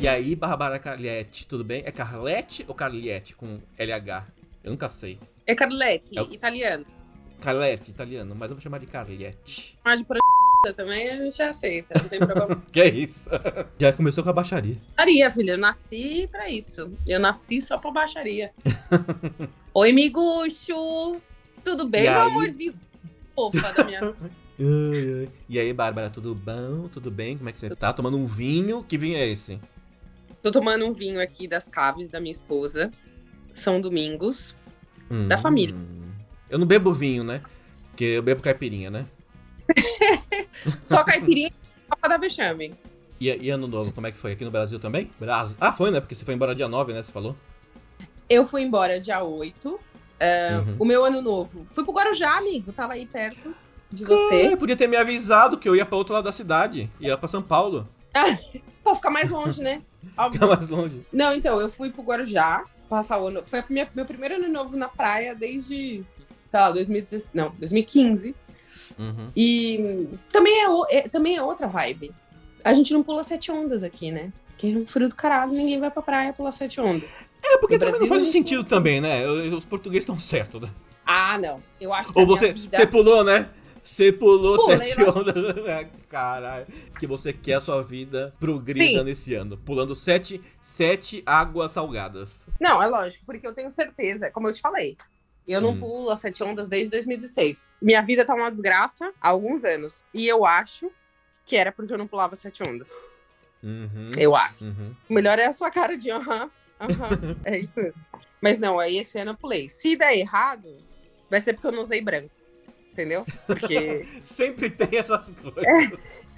E aí, Bárbara Carliette, tudo bem? É Carlete ou Carliette com LH? Eu nunca sei. É Carletti, É o- italiano. Carlete, italiano, mas eu vou chamar de Carliette. Mas de por também a gente aceita, não tem problema. Que isso? Já começou com a baixaria. Baixaria, filho, eu nasci pra isso. Eu nasci só pra baixaria. Oi, miguxo! Tudo bem, E meu aí? amorzinho? Fofa da minha... E aí, Bárbara, tudo bom? Tudo bem? Como é que você tá? Tomando um vinho? Que vinho é esse? Tô tomando um vinho aqui das caves da minha esposa. São domingos. Da Hum. família. Eu não bebo vinho, né? Porque eu bebo caipirinha, né? Só caipirinha e copa da vexame. E, e ano novo, como é que foi? Aqui no Brasil também? Brasil. Ah, foi, né? Porque você foi embora dia 9, né? Você falou? Eu fui embora dia 8. É, Uhum. O meu ano novo. Fui pro Guarujá, amigo. Tava aí perto de você. Ah, podia ter me avisado que eu ia pra outro lado da cidade. Ia pra São Paulo. Pra ficar mais longe, né? Óbvio. Fica mais longe. Não, então, eu fui pro Guarujá passar o ano. Foi minha- meu primeiro ano novo na praia desde, sei lá, 2016. Não, 2015. Uhum. E também é, o- é- também é outra vibe. A gente não pula sete ondas aqui, né? Que é um frio do caralho, ninguém vai pra praia pular sete ondas. É, porque No também Brasil, não faz sentido também, né? Os portugueses estão certos, né? Ah, não. Eu acho que Ou você, vida... você pulou, né? Você pulou Pulei, sete ondas. né? Caralho. Que você quer a sua vida progrida Sim. nesse ano. Pulando sete, sete águas salgadas. Não, é lógico, porque eu tenho certeza, como eu te falei. Eu não Hum. pulo as sete ondas desde 2016. Minha vida tá uma desgraça há alguns anos. E eu acho que era porque eu não pulava sete ondas. Uhum. Eu acho. Uhum. O melhor é a sua cara de aham, aham. é isso mesmo. Mas não, aí esse ano eu pulei. Se der errado, vai ser porque eu não usei branco. Entendeu? Porque. Sempre tem essas coisas.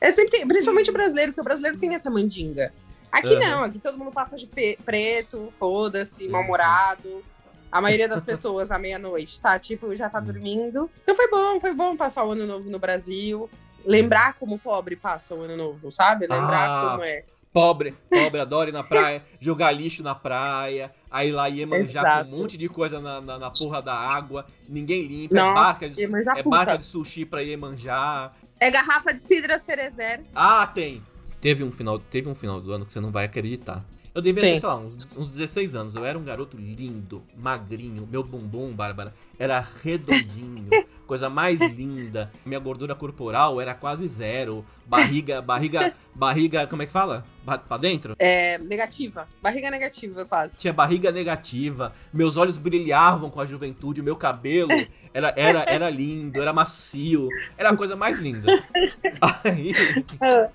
é sempre, principalmente o brasileiro, porque o brasileiro tem essa mandinga. Aqui Aham. não, aqui todo mundo passa de preto, foda-se, Uhum. mal-humorado. A maioria das pessoas à meia-noite tá, tipo, já tá Uhum. dormindo. Então foi bom, foi bom passar o ano novo no Brasil. Lembrar como o pobre passa o ano novo, sabe? Lembrar Ah. como é. Pobre, pobre, adora ir na praia, jogar lixo na praia, aí lá Iemanjá Exato. com um monte de coisa na, na, na porra da água, ninguém limpa, é Nossa, barca de, é barca de sushi pra Iemanjá. É garrafa de cidra cerezer. Ah, tem! Teve um, final, teve um final do ano que você não vai acreditar. Eu devia ter, sei lá, uns, uns 16 anos. Eu era um garoto lindo, magrinho. Meu bumbum, Bárbara, era redondinho. coisa mais linda. Minha gordura corporal era quase zero. Barriga, barriga, barriga, como é que fala? Ba- Pra dentro? É, negativa. Barriga negativa, quase. Tinha barriga negativa, meus olhos brilhavam com a juventude, meu cabelo era, era, era lindo, era macio, era a coisa mais linda. Aí,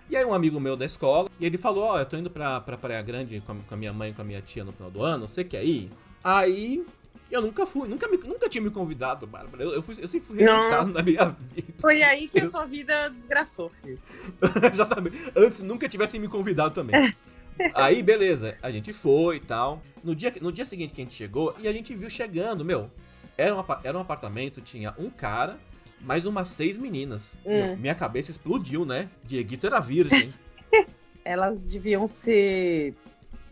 e aí um amigo meu da escola, e ele falou, ó, eu tô indo pra, pra Praia Grande com a, com a minha mãe e com a minha tia no final do ano, você quer ir? Aí, eu nunca fui, nunca, me- nunca tinha me convidado, Bárbara, eu, eu, fui, eu sempre fui rejeitado Nossa. na minha vida. Foi aí que a sua vida desgraçou, filho. Exatamente. Antes nunca tivessem me convidado também. Aí, beleza, a gente foi e tal. No dia, no dia seguinte que a gente chegou, e a gente viu chegando, meu. Era um, era um apartamento, tinha um cara, mais umas seis meninas. Hum. Meu, minha cabeça explodiu, né? Dieguito era virgem. Elas deviam ser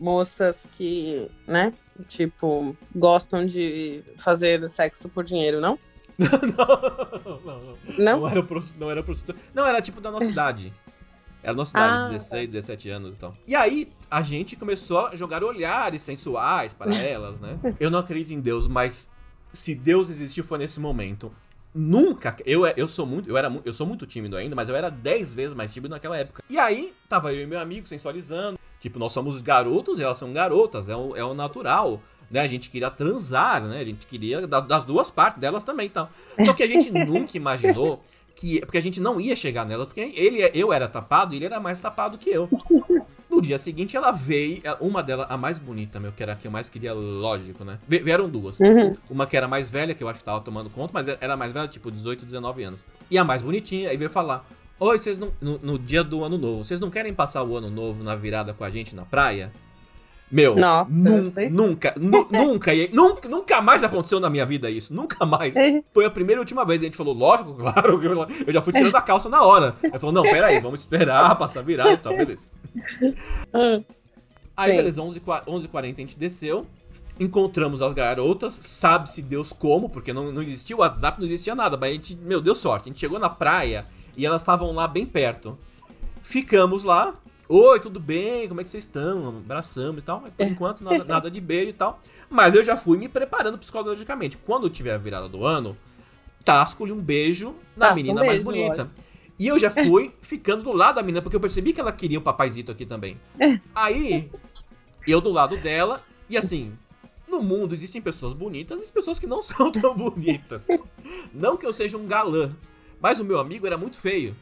moças que, né? Tipo, gostam de fazer sexo por dinheiro, não? não, não, não. Não? Não era, prosti- não era prostituta. Não, era tipo da nossa idade. Era nossa idade, Ah, 16, 17 anos e tal. E aí, a gente começou a jogar olhares sensuais para elas, né? Eu não acredito em Deus, mas se Deus existiu foi nesse momento. Nunca, eu, eu sou muito, eu era, eu sou muito tímido ainda, mas eu era 10 vezes mais tímido naquela época. E aí, tava eu e meu amigo sensualizando. Tipo, nós somos garotos e elas são garotas, é o, é o natural. Né? A gente queria transar, né? A gente queria da- das duas partes, delas também e tal. Só que a gente nunca imaginou que. Porque a gente não ia chegar nela, porque ele, eu era tapado e ele era mais tapado que eu. No dia seguinte, ela veio, uma delas, a mais bonita, meu, que era a que eu mais queria, lógico, né? Vieram duas. Uhum. Uma que era mais velha, que eu acho que tava tomando conta, mas era mais velha, tipo 18, 19 anos. E a mais bonitinha, aí veio falar: Oi, vocês não. No, no dia do ano novo, vocês não querem passar o ano novo na virada com a gente na praia? Meu, Nossa, nun- nunca, nu- nunca, nunca, nunca mais aconteceu na minha vida isso, nunca mais. Foi a primeira e última vez. A gente falou, lógico, claro. eu- já fui tirando a calça na hora. Ele falou, não, peraí, vamos esperar passar virada e tal, beleza. Ah, Aí, Sim. beleza, 11h40 a gente desceu. Encontramos as garotas, sabe-se Deus como, porque não, não existia o WhatsApp, não existia nada, mas a gente, meu, deu sorte. A gente chegou na praia e elas estavam lá bem perto. Ficamos lá. Oi, tudo bem? Como é que vocês estão? Abraçamos e tal. Mas por enquanto, nada, nada de beijo e tal. Mas eu já fui me preparando psicologicamente. Quando tiver a virada do ano, tasco-lhe um beijo na um menina beijo, mais bonita. E eu já fui ficando do lado da menina, porque eu percebi que ela queria o papaizito aqui também. Aí, eu do lado dela, e assim, no mundo existem pessoas bonitas e pessoas que não são tão bonitas. Não que eu seja um galã, mas o meu amigo era muito feio.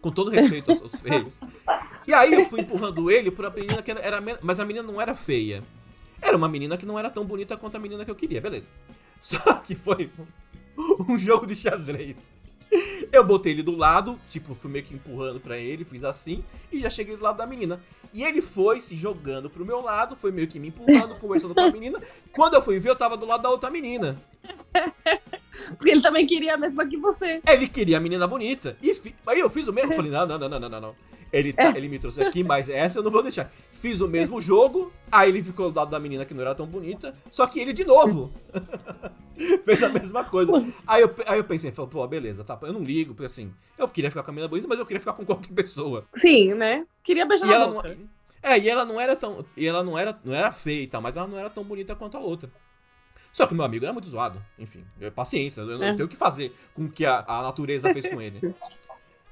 Com todo respeito aos, aos feios. E aí eu fui empurrando ele pra menina que era, Mas a menina não era feia. Era uma menina que não era tão bonita quanto a menina que eu queria, beleza. Só que foi um jogo de xadrez. Eu botei ele do lado, tipo, fui meio que empurrando pra ele, fiz assim, e já cheguei do lado da menina. E ele foi se jogando pro meu lado, foi meio que me empurrando, conversando com a menina. Quando eu fui ver, eu tava do lado da outra menina. Porque ele também queria a mesma que você. Ele queria a menina bonita. E fi- aí eu fiz o mesmo. Falei, não, não, não, não, não, não, não. Ele, tá- ele me trouxe aqui, mas essa eu não vou deixar. Fiz o mesmo jogo. Aí ele ficou do lado da menina que não era tão bonita. Só que ele de novo. Fez a mesma coisa. Aí eu, aí eu pensei, falei, pô, beleza, tá. Eu não ligo, porque assim, eu queria ficar com a menina bonita, mas eu queria ficar com qualquer pessoa. Sim, né? Queria beijar E na ela não, boca. é, e ela não era tão. E ela não era, não era feia e tal, mas ela não era tão bonita quanto a outra. Só que meu amigo era muito zoado. Enfim, eu- paciência, eu não É. tenho o que fazer com o que a, a natureza fez com ele.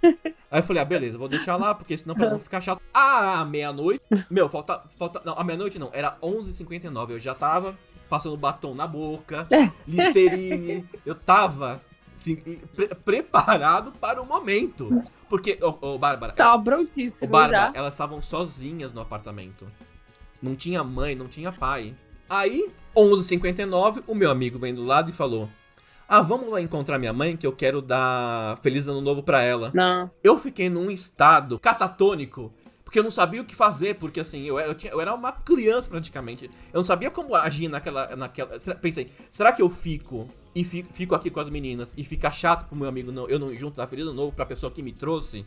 Aí eu falei, ah, beleza, vou deixar lá, porque senão pra não ficar chato. Ah, meia-noite. Meu, falta. falta não, a meia-noite não, era 11h59. Eu já tava passando batom na boca, Listerine. Eu tava assim, pre- preparado para o momento. Porque, ô, ô Bárbara, Tava Ô, prontíssimo Bárbara, já. elas estavam sozinhas no apartamento. Não tinha mãe, não tinha pai. Aí, 11h59, o meu amigo vem do lado e falou: Ah, vamos lá encontrar minha mãe que eu quero dar Feliz Ano Novo pra ela. Não. Eu fiquei num estado catatônico. Porque eu não sabia o que fazer, porque assim, eu era, eu tinha- eu era uma criança praticamente. Eu não sabia como agir naquela. naquela pensei, será que eu fico e fico, fico aqui com as meninas e fica chato pro meu amigo não, eu não junto da Feliz Ano Novo pra pessoa que me trouxe?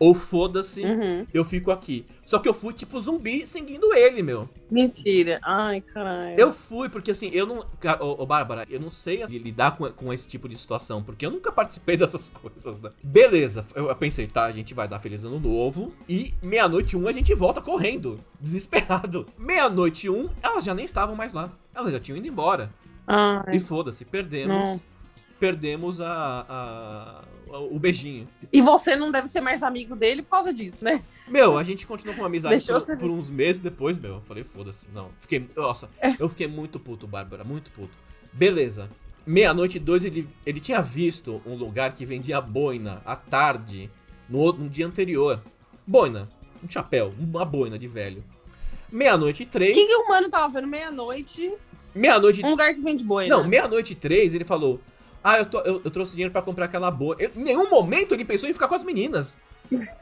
Ou foda-se, Uhum. eu fico aqui. Só que eu fui tipo zumbi seguindo ele, meu. Mentira. Ai, caralho. Eu fui, porque assim, eu não. Cara, ô, ô, Bárbara, eu não sei lidar com, com esse tipo de situação, porque eu nunca participei dessas coisas, né? Beleza, eu pensei, tá, a gente vai dar Feliz Ano Novo. E meia-noite um a gente volta correndo, desesperado. Meia-noite um, elas já nem estavam mais lá. Elas já tinham ido embora. Ai, E foda-se, perdemos. nossa. Perdemos a, a- o beijinho. E você não deve ser mais amigo dele por causa disso, né? Meu, a gente continuou com uma amizade por, por uns meses depois, meu. Eu falei, foda-se, não. Fiquei, nossa, eu fiquei muito puto, Bárbara, muito puto. Beleza. Meia-noite dois, ele, ele tinha visto um lugar que vendia boina à tarde, no, no dia anterior. Boina, um chapéu, uma boina de velho. Meia-noite e O três. que, que o mano tava vendo meia-noite? Meia-noite. Um lugar que vende boi, Não, meia-noite três, ele falou: Ah, eu, tô- eu, eu trouxe dinheiro pra comprar aquela boina. Eu- Em nenhum momento ele pensou em ficar com as meninas.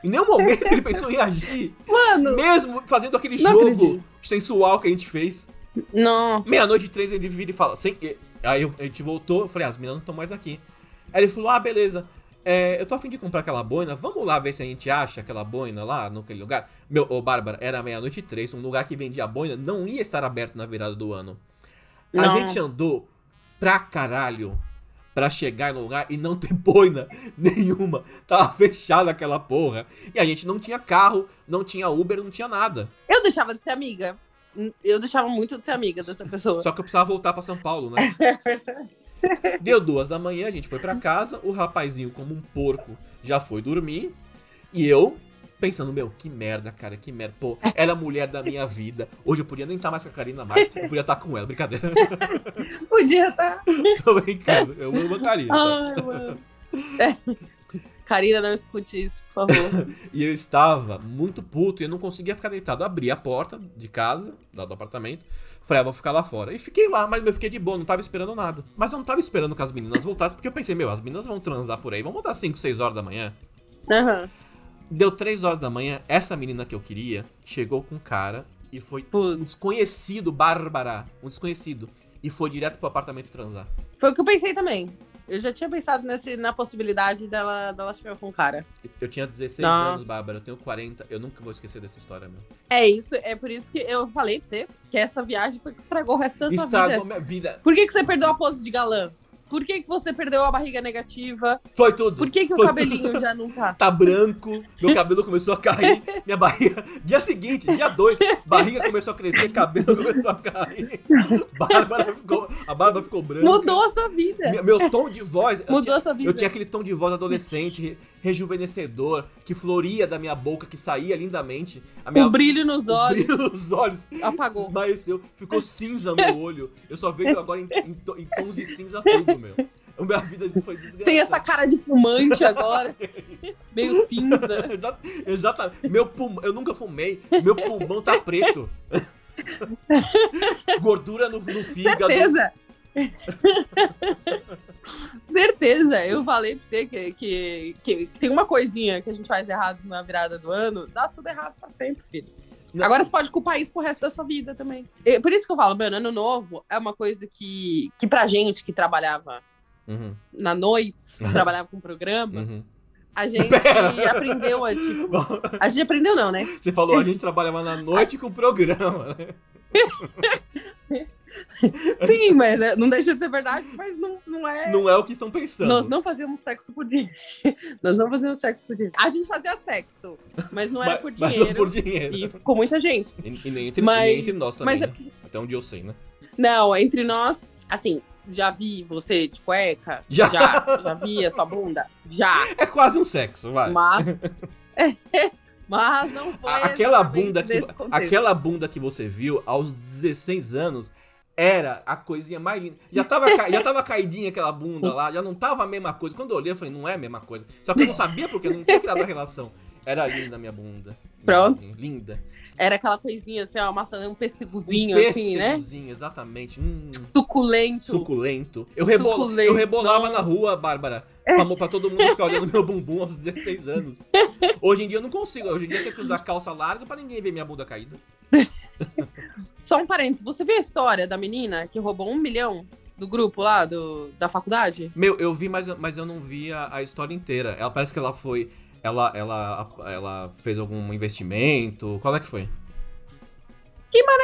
Em nenhum momento ele pensou em agir. Mano, Mesmo fazendo aquele jogo acredito. sensual que a gente fez. nossa. Meia-noite três ele vira e fala. Sem... Aí a gente voltou, eu falei, ah, as meninas não estão mais aqui. Aí ele falou, ah, beleza. é, eu tô afim de comprar aquela boina, vamos lá ver se a gente acha aquela boina lá, naquele lugar. Meu, ô Bárbara, era meia-noite três, um lugar que vendia boina não ia estar aberto na virada do ano. A gente andou pra caralho pra chegar no lugar e não ter boina nenhuma. Tava fechada aquela porra. E a gente não tinha carro, não tinha Uber, não tinha nada. Eu deixava de ser amiga. Eu deixava muito de ser amiga dessa pessoa. Só que eu precisava voltar pra São Paulo, né? Deu duas da manhã, a gente foi pra casa, o rapazinho, como um porco, já foi dormir. E eu, pensando, meu, que merda, cara, que merda. Pô, ela é a mulher da minha vida. Hoje eu podia nem estar mais com a Karina mais, eu podia estar com ela, brincadeira. Podia estar. Tô brincando, eu amo a Karina. tá? Ai, mano. É. Karina, não escute isso, por favor. E eu estava muito puto e eu não conseguia ficar deitado. Abri a porta de casa, lá do apartamento. Falei, ah, vou ficar lá fora. E fiquei lá, mas eu fiquei de boa, não tava esperando nada. Mas eu não tava esperando que as meninas voltassem, porque eu pensei, meu, as meninas vão transar por aí. Vão voltar 5, 6 horas da manhã. Aham. Deu 3 horas da manhã, essa menina que eu queria chegou com um cara e foi um Putz. desconhecido, Bárbara. Um desconhecido. E foi direto pro apartamento transar. Foi o que eu pensei também. Eu já tinha pensado nesse, na possibilidade dela, dela chegar com o cara. Eu tinha 16 Nossa. anos, Bárbara. Eu tenho 40. Eu nunca vou esquecer dessa história, meu. É isso, é por isso que eu falei pra você que essa viagem foi que estragou o resto da sua Estragou vida. minha vida. Por que, que você perdeu a pose de galã? Por que, que você perdeu a barriga negativa? Foi tudo. Por que, que o cabelinho já não tá? Tá branco, meu cabelo começou a cair, minha barriga. Dia seguinte, dia 2, barriga começou a crescer, cabelo começou a cair. Bárbara ficou, a Bárbara ficou branca. Mudou a sua vida. Meu, meu tom de voz. Mudou tinha- a sua vida. Eu tinha aquele tom de voz adolescente, rejuvenescedor, que floria da minha boca, que saía lindamente. A minha O brilho nos o olhos brilho nos olhos apagou. esmaeceu, ficou cinza no olho. Eu só vejo agora em, em em tons de cinza tudo, meu. A minha vida foi Você desgraçada. tem essa cara de fumante agora. Meio cinza. Exa- Exatamente. Meu pulmão, eu nunca fumei. Meu pulmão tá preto. Gordura no, no fígado. Certeza. Certeza. Eu falei pra você que, que, que tem uma coisinha que a gente faz errado na virada do ano, dá tudo errado pra sempre, filho. Não. Agora você pode culpar isso pro resto da sua vida também. Por isso que eu falo, mano, ano novo é uma coisa que, que pra gente que trabalhava Uhum, na noite, que trabalhava com programa, uhum. a gente Pera. aprendeu a, tipo. A gente aprendeu, não, né? Você falou, a gente trabalhava na noite com o programa, né? Sim, mas é, não deixa de ser verdade, mas não, não é. Não é o que estão pensando. Nós não fazíamos sexo por dinheiro. Nós não fazíamos sexo por dinheiro. A gente fazia sexo, mas não era mas, por mas dinheiro. não por dinheiro. E com muita gente. E, e nem, entre, Mas- nem entre nós também. mas é né? Até onde eu sei, né? Não, entre nós, assim, já vi você de cueca? Já. Já, já vi a sua bunda? Já. É quase um sexo, vai. Mas. Mas não foi. Aquela bunda que aquela bunda que você viu aos 16 anos era a coisinha mais linda. Já tava, já tava caidinha aquela bunda lá, já não tava a mesma coisa. Quando eu olhei, eu falei, não é a mesma coisa. Só que eu não sabia porque eu não tinha criado a relação. Era linda a minha bunda. Pronto. Linda. Era aquela coisinha assim, ó, maçã, um pêssegozinho, um assim, né? pêssegozinho, exatamente. Hum, Suculento. suculento. Eu, rebola, Suculento. eu rebolava na rua, Bárbara. Pra, pra todo mundo ficar olhando meu bumbum aos 16 anos. Hoje em dia eu não consigo. Hoje em dia eu tenho que usar calça larga pra ninguém ver minha bunda caída. Só um parênteses, você viu a história da menina que roubou um milhão do grupo lá, do, da faculdade? Meu, eu vi, mas, mas eu não vi a, a história inteira. Ela parece que ela foi. Ela, ela, ela fez algum investimento. Qual é que foi?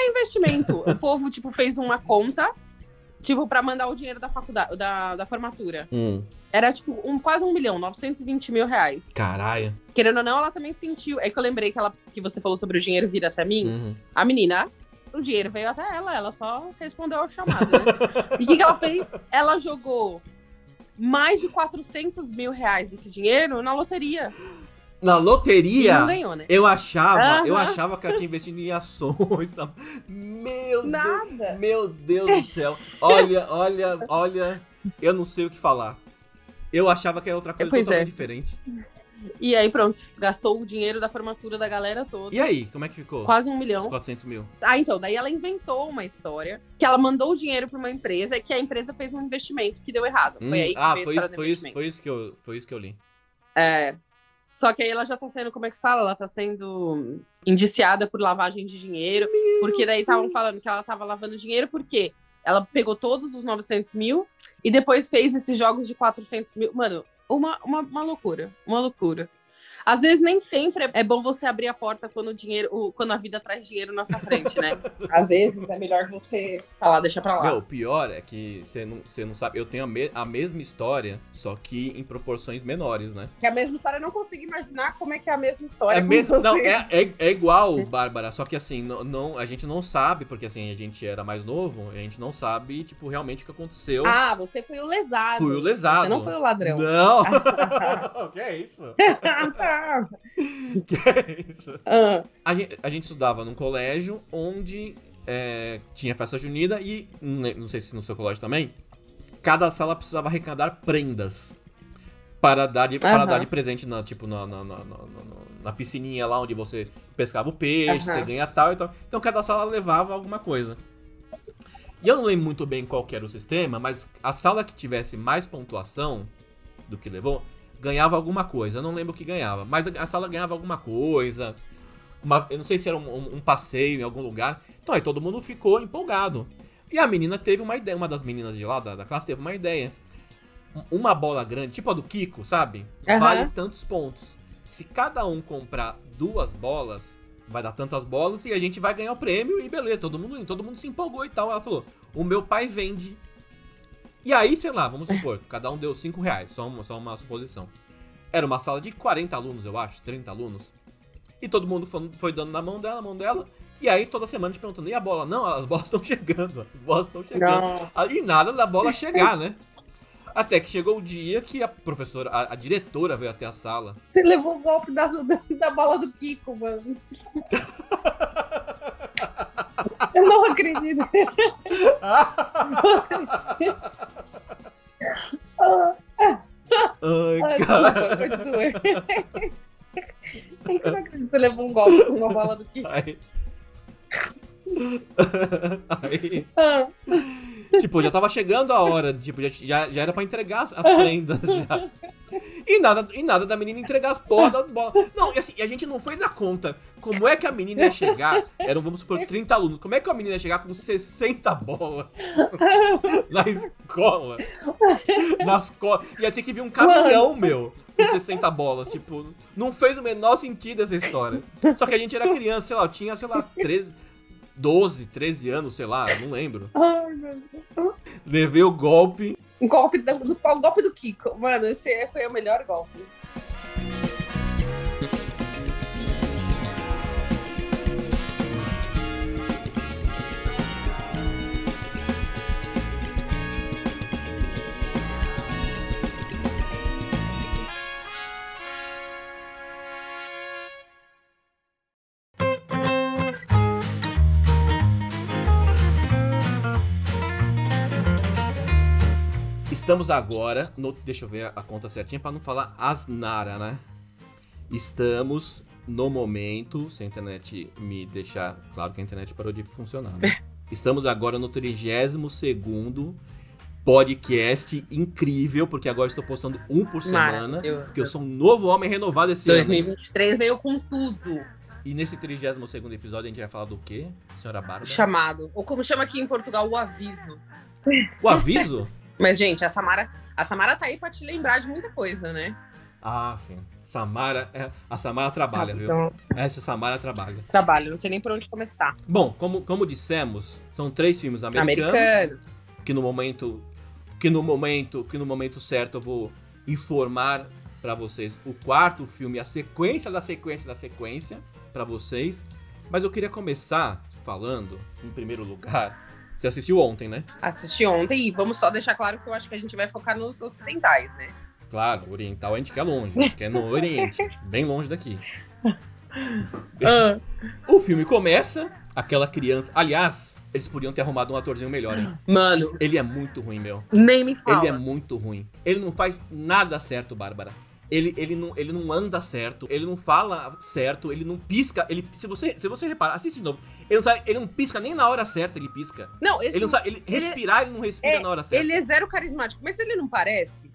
É investimento. o povo, tipo, fez uma conta, tipo, pra mandar o dinheiro da faculdade, da, da formatura. Hum. Era, tipo, um, quase um milhão, 920 mil reais. Caralho. Querendo ou não, ela também sentiu. É que eu lembrei que, ela, que você falou sobre o dinheiro vir até mim. Uhum. A menina, o dinheiro veio até ela, ela só respondeu ao chamado, né? e o que, que ela fez? Ela jogou mais de 400 mil reais desse dinheiro na loteria. Na E loteria. não ganhou, né? Eu achava, eu Aham. achava que ela tinha investido em ações. tá? Meu Deus. Nada. Meu Deus do céu. Olha, olha, olha. Eu não sei o que falar. Eu achava que era outra coisa Pois totalmente é. diferente. E aí, pronto, gastou o dinheiro da formatura da galera toda. E aí, como é que ficou? Quase um Os milhão. 400 mil. Ah, então, daí ela inventou uma história que ela mandou o dinheiro pra uma empresa e que a empresa fez um investimento que deu errado. Hum, Foi aí que ah, foi, isso, foi, isso, foi, isso que eu, foi isso que eu li. É. Só que aí ela já tá sendo, como é que fala? Ela tá sendo indiciada por lavagem de dinheiro. porque daí estavam falando que ela tava lavando dinheiro porque ela pegou todos os 900 mil e depois fez esses jogos de 400 mil. Mano, uma, uma, uma loucura. Uma loucura. Às vezes nem sempre é bom você abrir a porta quando o dinheiro, quando a vida traz dinheiro na sua frente, né? Às vezes é melhor você falar, deixa pra lá. Meu, o pior é que você não, você não sabe. Eu tenho a, me- a mesma história, só que em proporções menores, né? Que a mesma história, eu não consigo imaginar como é que é a mesma história. É mesmo, não, é, é, é igual, Bárbara, só que assim, não, não- a gente não sabe, porque assim, a gente era mais novo, a gente não sabe, tipo, realmente o que aconteceu. Ah, você foi o lesado. Fui o lesado. Você não foi o ladrão. Não! que é isso? Ah, Que é isso? ah. A gente, a gente estudava num colégio onde é, tinha festa junina e, ne- não sei se no seu colégio também, cada sala precisava arrecadar prendas para dar de, para dar de presente na, tipo, na, na, na, na- piscininha lá onde você pescava o peixe, você ganha tal e tal. Então cada sala levava alguma coisa. E eu não lembro muito bem qual que era o sistema, mas a sala que tivesse mais pontuação do que levou, ganhava alguma coisa. Eu não lembro o que ganhava, mas a sala ganhava alguma coisa. Uma- eu não sei se era um, um- um passeio em algum lugar. Então aí todo mundo ficou empolgado. E a menina teve uma ideia, uma das meninas de lá da, da classe teve uma ideia. uma bola grande, tipo a do Kiko, sabe? Aham. Vale tantos pontos. Se cada um comprar duas bolas, vai dar tantas bolas e a gente vai ganhar o prêmio e beleza, todo mundo todo mundo se empolgou e tal. Ela falou: o meu pai vende. E aí, sei lá, vamos supor, cada um deu 5 reais, só uma, só uma suposição. Era uma sala de 40 alunos, eu acho, 30 alunos. E todo mundo foi, foi dando na mão dela, na mão dela. E aí, toda semana a gente perguntando, e a bola? Não, as bolas estão chegando, as bolas estão chegando. Não. Ah, E nada da bola chegar, né? Até que chegou o dia que a professora, a, a diretora veio até a sala. Você levou o golpe da, da, da bola do Kiko, mano. Eu não acredito. Ai, Ai, cara. desculpa, continua. Eu não acredito que você levou um golpe com uma bola do Kiko. Aí. Aí, Ah, tipo, já tava chegando a hora, tipo, já, já, já era pra entregar as, as prendas já. E nada, e nada da menina entregar as porra das bolas. Não, e assim, e a gente não fez a conta. Como é que a menina ia chegar? Eram, vamos supor, 30 alunos. Como é que a menina ia chegar com 60 bolas na escola? Na escola. Ia ter que vir um caminhão, meu, com 60 bolas. Tipo, não fez o menor sentido essa história. Só que a gente era criança, sei lá, tinha, sei lá, 13, 12, 13 anos, sei lá, não lembro. ai, meu Deus. Levei o golpe. Um golpe do, golpe do Kiko. Mano, esse foi o melhor golpe. Estamos agora no. Deixa eu ver a conta certinha pra não falar asnara, né? Estamos no momento. Se a internet me deixar. Claro que a internet parou de funcionar, né? Estamos agora no 32 podcast incrível, porque agora estou postando um por semana. Porque eu sou um novo homem renovado esse ano. 2023 veio com tudo. E nesse 32 episódio a gente vai falar do quê, senhora Bárbara? Chamado. Ou como chama aqui em Portugal, o aviso. O aviso? Mas, gente, a Samara, a Samara tá aí pra te lembrar de muita coisa, né? ah, filho. Samara. é- A Samara trabalha, viu? Então, Essa Samara trabalha. trabalho, não sei nem por onde começar. Bom, como, como dissemos, são três filmes americanos, Americanos. que no momento que no momento que no momento certo eu vou informar pra vocês o quarto filme, a sequência da sequência da sequência pra vocês. Mas eu queria começar falando, em primeiro lugar, você assistiu ontem, né? Assisti ontem e vamos só deixar claro que eu acho que a gente vai focar nos ocidentais, né? Claro, oriental a gente quer longe, a gente quer no Oriente, bem longe daqui. Ah. O filme começa, aquela criança. Aliás, eles podiam ter arrumado um atorzinho melhor, hein? Mano, Ele é muito ruim, meu. nem me fala. Ele é muito ruim. Ele não faz nada certo, Bárbara. Ele, ele, não, ele não anda certo, ele não fala certo, ele não pisca. Ele, se, você, se você reparar, assiste de novo. Ele não, sabe, ele não pisca nem na hora certa, ele pisca. Não, esse Ele não sabe. Ele, respirar, ele não respira é- na hora certa. Ele é zero carismático, mas ele não parece.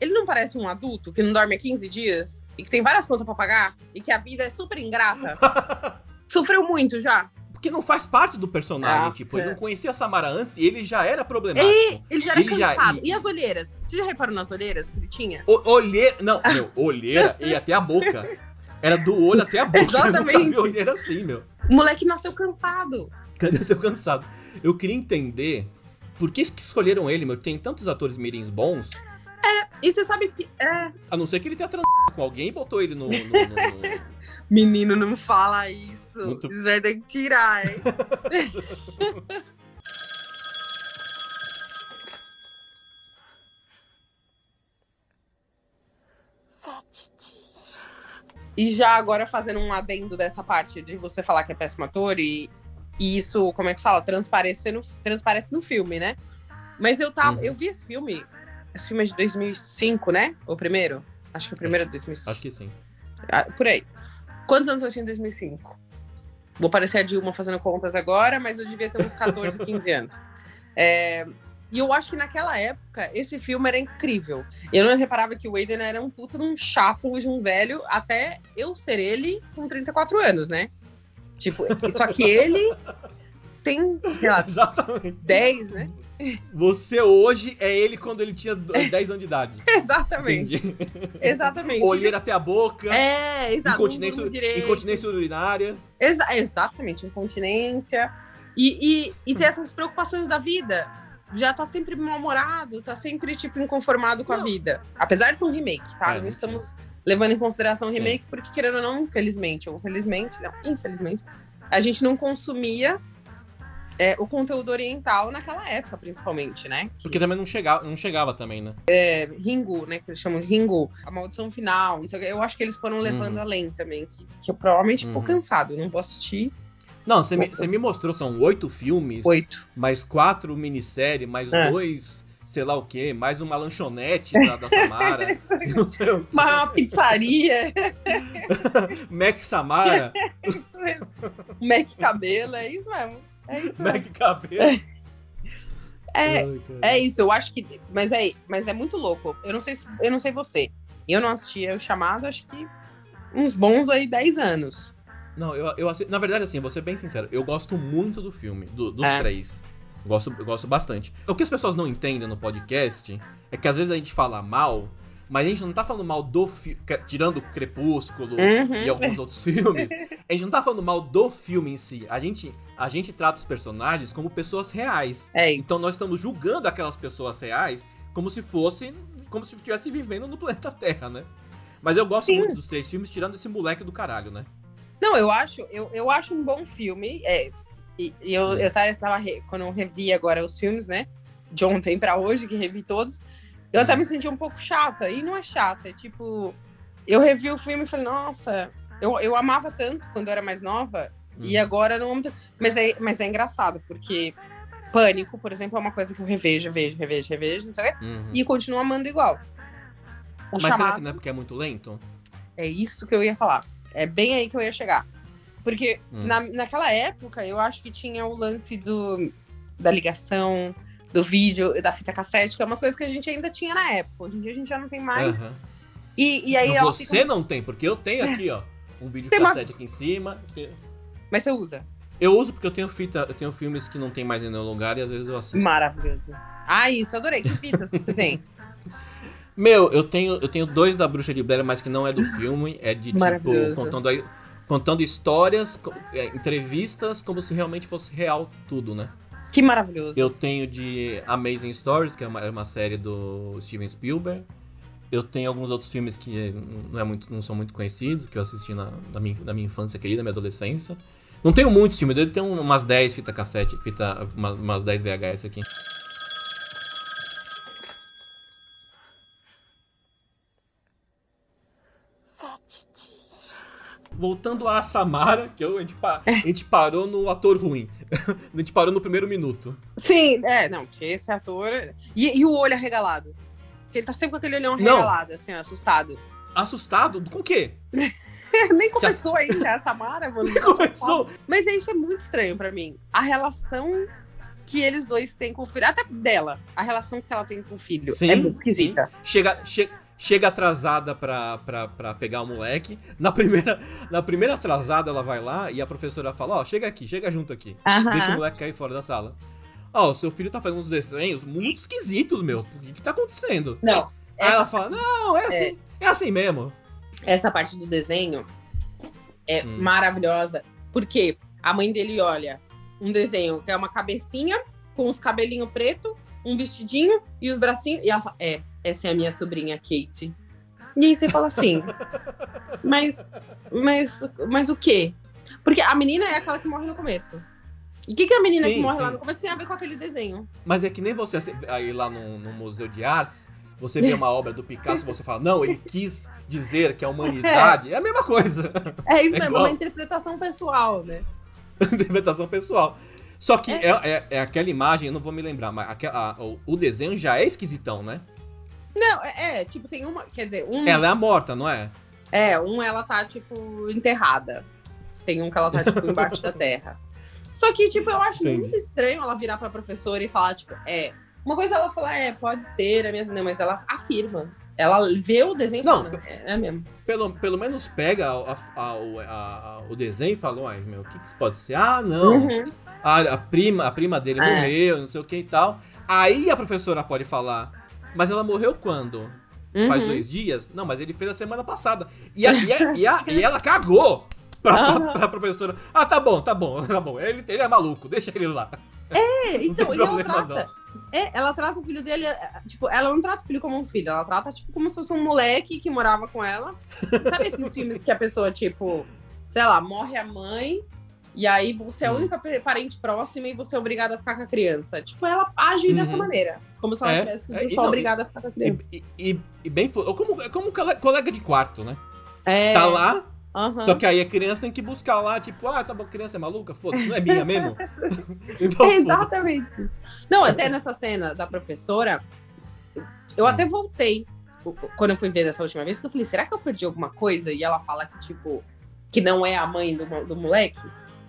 Ele não parece um adulto que não dorme há 15 dias e que tem várias contas pra pagar e que a vida é super ingrata. Sofreu muito já. Porque não faz parte do personagem. Nossa. Tipo, ele não conhecia a Samara antes e ele já era problemático. Ele já era Ele já- cansado. e- E as olheiras? Você já reparou nas olheiras que ele tinha? O, olheira. Não, meu, olheira e até a boca. Era do olho até a boca. Eu nunca Exatamente. vi olheira assim, meu. O moleque nasceu cansado. Cadê seu cansado? Eu queria entender por que escolheram ele, meu. Tem tantos atores mirins bons. E você sabe que. É. A não ser que ele tenha transado com alguém e botou ele no. no- no- no- Menino, não fala isso. Muito- Isso vai ter que tirar, hein? E já agora fazendo um adendo dessa parte de você falar que é péssimo ator e, e isso, como é que se fala? Transparece no, transparece no filme, né? Mas eu tava, Uhum. eu vi esse filme, esse filme é de 2005, né? O primeiro? Acho que o primeiro é 2005. Acho que sim. Ah, por aí. Quantos anos eu tinha em 2005? Vou parecer a Dilma fazendo contas agora, mas eu devia ter uns 14, 15 anos. É, e eu acho que naquela época, esse filme era incrível. Eu não reparava que o Aiden era um puta de um chato de um velho, até eu ser ele com 34 anos, né? Tipo, só que ele tem, sei lá, Exatamente. 10, né? Você hoje é ele quando ele tinha 10 anos de idade. Exatamente. Entendi. Exatamente. Olheira até a boca. É, exato. Incontinência, incontinência urinária. Exa exatamente, incontinência. E, e, e ter essas preocupações da vida. Já tá sempre mal-humorado, tá sempre, tipo, inconformado com a Não. vida. Apesar de ser um remake, tá? É, não estamos levando em consideração o Sim. remake, porque, querendo ou não, infelizmente, ou felizmente, não, infelizmente, a gente não consumia é, o conteúdo oriental naquela época, principalmente, né? Porque também não chegava, não chegava também, né? É, Ringu, né? Que eles chamam de Ringu. A maldição final. não sei o quê. Eu acho que eles foram levando Uhum. além também. Que, que eu provavelmente Uhum. cansado. Não vou assistir Não, você me, você me mostrou, são oito filmes. oito. Mais quatro minisséries, mais É. dois, sei lá o quê, mais uma lanchonete da, da Samara. Uma, uma pizzaria. Mac Samara, É isso mesmo. Mac cabelo, é isso mesmo. É isso Mac. Cabelo. É, Ai, é isso, eu acho que. Mas é, mas é muito louco. Eu não sei se, eu não sei você. Eu não assistia o chamado, acho que uns bons aí 10 anos. Não, eu, eu assi- Na verdade, assim, vou ser bem sincero, eu gosto muito do filme, do- dos É. três. Gosto, eu gosto bastante. O que as pessoas não entendem no podcast é que às vezes a gente fala mal, mas a gente não tá falando mal do filme. Tirando Crepúsculo Uhum. e alguns outros filmes, a gente não tá falando mal do filme em si. A gente, a gente trata os personagens como pessoas reais. É isso. Então nós estamos julgando aquelas pessoas reais como se fosse. como se estivesse vivendo no planeta Terra, né? Mas eu gosto Sim. muito dos três filmes, tirando esse moleque do caralho, né? Não, eu acho, eu, eu acho um bom filme. É, e, e eu, eu tava, tava re- quando eu revi agora os filmes, né? De ontem pra hoje, que revi todos, eu até me senti um pouco chata. E não é chata, é tipo. Eu revi o filme e falei, nossa, eu, eu amava tanto quando eu era mais nova, e Hum. agora não amo tanto. Mas é, mas é engraçado, porque Pânico, por exemplo, é uma coisa que eu revejo, vejo, revejo, revejo, não sei o quê, Uhum. e continuo amando igual. O Mas será chamado. que não é porque é muito lento? É isso que eu ia falar. É bem aí que eu ia chegar. Porque Hum. na, naquela época, eu acho que tinha o lance do, da ligação, do vídeo, da fita cassete, que é umas coisas que a gente ainda tinha na época. Hoje em dia a gente já não tem mais. Aham. E, e aí Não, você fica... não tem, porque eu tenho aqui, ó, um vídeo uma- cassete aqui em cima. Mas você usa. Eu uso porque eu tenho fita, eu tenho filmes que não tem mais em nenhum lugar e às vezes eu assisto. Maravilhoso. Ah, isso, adorei. Que fitas que você tem? Meu, eu tenho, eu tenho dois da Bruxa de Blair, mas que não é do filme, é de tipo contando contando histórias, é, entrevistas como se realmente fosse real tudo, né? Que maravilhoso. Eu tenho de Amazing Stories, que é uma, é uma série do Steven Spielberg. Eu tenho alguns outros filmes que não, é muito, não são muito conhecidos, que eu assisti na, na, minha, na minha infância querida, minha adolescência. Não tenho muitos filmes, eu tenho umas 10 fita cassete, fita, umas, umas 10 VHS aqui. Voltando a Samara, que eu, a, gente pa- a gente parou no ator ruim. a gente parou no primeiro minuto. Sim, é, não, porque esse ator. E, e o olho arregalado. Porque ele tá sempre com aquele olhão Não. arregalado, assim, ó, assustado. Assustado? Com o quê? Nem começou ainda a Samara, mano. já tá Começou. Mas isso é muito estranho pra mim. A relação que eles dois têm com o filho, até dela, a relação que ela tem com o filho Sim, é muito esquisita. Chega, che- chega atrasada pra, pra, pra pegar o moleque. Na primeira, na primeira atrasada, ela vai lá e a professora fala: Ó, chega aqui, chega junto aqui. Deixa o moleque cair fora da sala. Ó, o seu filho tá fazendo uns desenhos muito esquisitos, meu. O que, que tá acontecendo? Não, Aí ela fala: Não, é assim. É, assim mesmo. essa parte do desenho é Hum. maravilhosa, porque a mãe dele olha um desenho que é uma cabecinha com os cabelinhos preto, um vestidinho e os bracinhos, e ela fala, é, essa é a minha sobrinha Kate. E aí você fala assim, mas, mas, mas o quê? Porque a menina é aquela que morre no começo. E o que, que a menina Sim, que morre lá sim. no começo tem a ver com aquele desenho? Mas é que nem você aí lá no, no Museu de Artes, você vê uma obra do Picasso e você fala: Não, ele quis dizer que a humanidade é a mesma coisa. É isso É mesmo, é igual. uma interpretação pessoal, né? interpretação pessoal. Só que é. É, é aquela imagem, eu não vou me lembrar, mas aque- a- o, o desenho já é esquisitão, né? Não, é, é, tipo, tem uma. Quer dizer, um. Ela é a morta, não é? É, um ela tá, tipo, enterrada. Tem um que ela tá, tipo, embaixo da terra. Só que, tipo, eu acho Entendi. muito estranho ela virar pra professora e falar, tipo, é. Uma coisa ela falar, é, pode ser, é mesmo. Não, mas ela afirma. Ela vê o desenho e Não, fala, é, é mesmo. Pelo, pelo menos pega a- a- o- a- o desenho e fala: Uai, meu, o que, que isso pode ser? Ah, não. Uhum. A, a prima, a prima dele É. morreu, não sei o que e tal. Aí a professora pode falar, mas ela morreu quando? Uhum. Faz dois dias? Não, mas ele fez a semana passada. E, a, e, a, e, a, e ela cagou pra, pra, pra, professora. Ah, tá bom, tá bom, tá bom. Ele, ele é maluco, deixa ele lá. É, então, e ela trata. É, ela trata o filho dele, é, tipo, ela não trata o filho como um filho, ela trata, tipo, como se fosse um moleque que morava com ela. Sabe esses filmes que a pessoa, tipo, sei lá, morre a mãe, e aí você é a única parente próxima e você é obrigada a ficar com a criança. Tipo, ela age uhum. dessa maneira. Como se ela é, tivesse é, só não, obrigada a ficar com a criança. E, e, e bem. Como, como colega de quarto, né? É. Tá lá. Uhum. Só que aí a criança tem que buscar lá, tipo, ah, tá bom, a criança é maluca, foda-se, não é minha mesmo? então, Exatamente. Não, até nessa cena da professora, eu hum. até voltei quando eu fui ver dessa última vez, que eu falei, será que eu perdi alguma coisa? E ela fala que, tipo, que não é a mãe do, do moleque.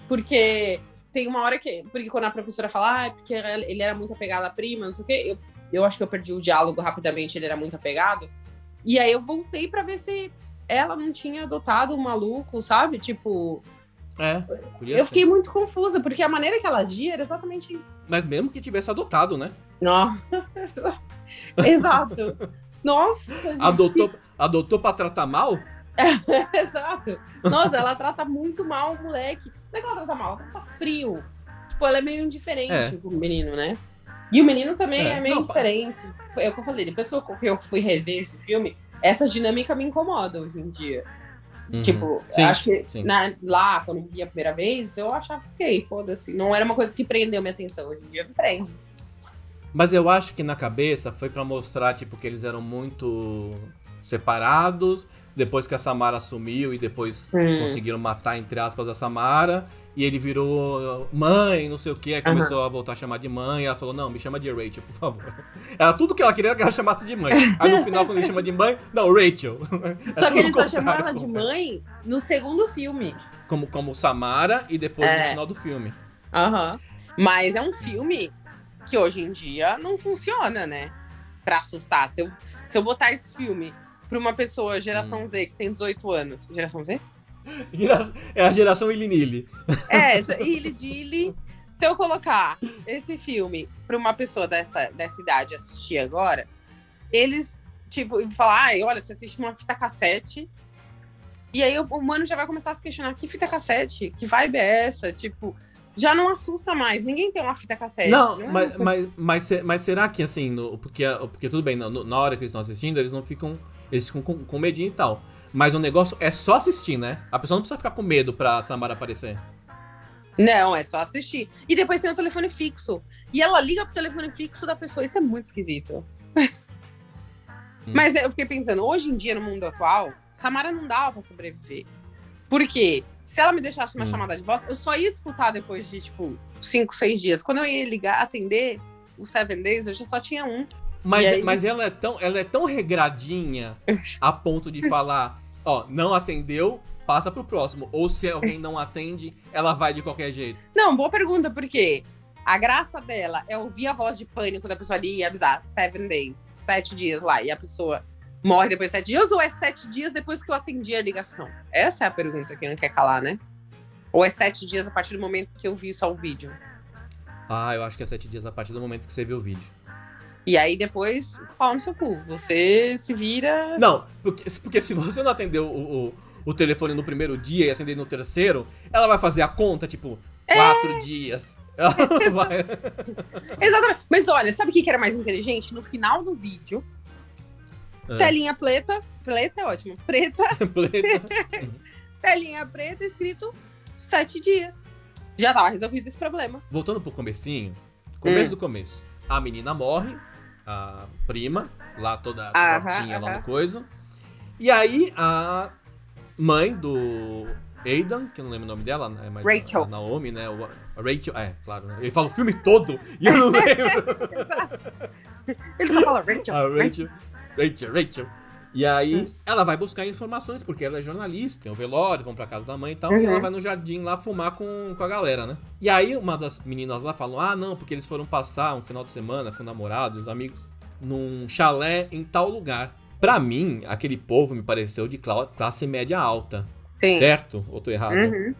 Porque tem uma hora que. Porque quando a professora fala, ah, é porque ele era muito apegado à prima, não sei o quê, eu, eu acho que eu perdi o diálogo rapidamente, ele era muito apegado. E aí eu voltei para ver se ela não tinha adotado um maluco, sabe? Tipo. É, eu fiquei muito confusa, porque a maneira que ela agia era exatamente. Mas mesmo que tivesse adotado, né? Não. Exato. Nossa. Adotou, adotou pra tratar mal? Exato. Nossa, ela trata muito mal o moleque. Não é que ela trata mal, ela trata frio. Tipo, ela é meio indiferente é. com o menino, né? E o menino também é, é meio não, diferente. É o que eu falei, depois que eu, que eu fui rever esse filme, essa dinâmica me incomoda hoje em dia. Uhum. Tipo, sim, acho que na, lá, quando eu vi a primeira vez, eu achava, ok, foda-se. Não era uma coisa que prendeu minha atenção. Hoje em dia me prende. Mas eu acho que na cabeça foi para mostrar, tipo, que eles eram muito separados depois que a Samara sumiu e depois hum. conseguiram matar, entre aspas, a Samara. E ele virou mãe, não sei o que, aí começou uhum. a voltar a chamar de mãe. Ela falou: Não, me chama de Rachel, por favor. Era tudo que ela queria que ela chamasse de mãe. Aí no final, quando ele chama de mãe, não, Rachel. É só que ele só chamou ela de mãe no segundo filme. Como, como Samara e depois é. no final do filme. Aham. Uhum. Mas é um filme que hoje em dia não funciona, né? Pra assustar. Se eu, se eu botar esse filme para uma pessoa, geração hum. Z, que tem 18 anos. Geração Z? É a geração Ilinili. É, Ili Dili. Se eu colocar esse filme para uma pessoa dessa, dessa idade assistir agora, eles, tipo, falar, ai, olha, você assiste uma fita cassete. E aí o humano já vai começar a se questionar: que fita cassete? Que vibe é essa? Tipo, já não assusta mais. Ninguém tem uma fita cassete. Não, não é mas, mas, mas, mas, será que assim, no, porque, porque tudo bem, no, na hora que eles estão assistindo, eles não ficam eles ficam com, com medinho e tal. Mas o negócio é só assistir, né? A pessoa não precisa ficar com medo pra Samara aparecer. Não, é só assistir. E depois tem o telefone fixo. E ela liga pro telefone fixo da pessoa. Isso é muito esquisito. Hum. Mas eu fiquei pensando, hoje em dia, no mundo atual, Samara não dava pra sobreviver. Por quê? Se ela me deixasse uma hum. chamada de voz, eu só ia escutar depois de, tipo, cinco, seis dias. Quando eu ia ligar, atender os Seven Days, eu já só tinha um. Mas, aí... mas ela, é tão, ela é tão regradinha a ponto de falar, ó, não atendeu, passa pro próximo. Ou se alguém não atende, ela vai de qualquer jeito. Não, boa pergunta, porque a graça dela é ouvir a voz de pânico da pessoa ali e avisar seven days, sete dias lá, e a pessoa morre depois de sete dias, ou é sete dias depois que eu atendi a ligação? Essa é a pergunta que não quer calar, né? Ou é sete dias a partir do momento que eu vi só o vídeo? Ah, eu acho que é sete dias a partir do momento que você viu o vídeo. E aí depois, pau no seu cu. Você se vira. Não, porque, porque se você não atendeu o, o, o telefone no primeiro dia e atender no terceiro, ela vai fazer a conta, tipo, é... quatro dias. vai... Exatamente. Mas olha, sabe o que era mais inteligente? No final do vídeo, é. telinha preta. Preta é ótimo. Preta. preta. telinha preta escrito sete dias. Já tava resolvido esse problema. Voltando pro comecinho, começo hum. do começo. A menina morre, a prima, lá toda tortinha lá no coisa. E aí a mãe do Aidan, que eu não lembro o nome dela, né, mas Rachel. A, Naomi, né? A Rachel, é, claro, né? Ele fala o filme todo e eu não lembro. Ele só fala Rachel. A Rachel, Rachel, Rachel. E aí hum. ela vai buscar informações, porque ela é jornalista, tem o velório, vão pra casa da mãe e tal, uhum. e ela vai no jardim lá fumar com, com a galera, né? E aí uma das meninas lá falou: ah, não, porque eles foram passar um final de semana com o namorado, os amigos, num chalé em tal lugar. Pra mim, aquele povo me pareceu de classe média alta. Sim. Certo? Ou tô errado? Uhum.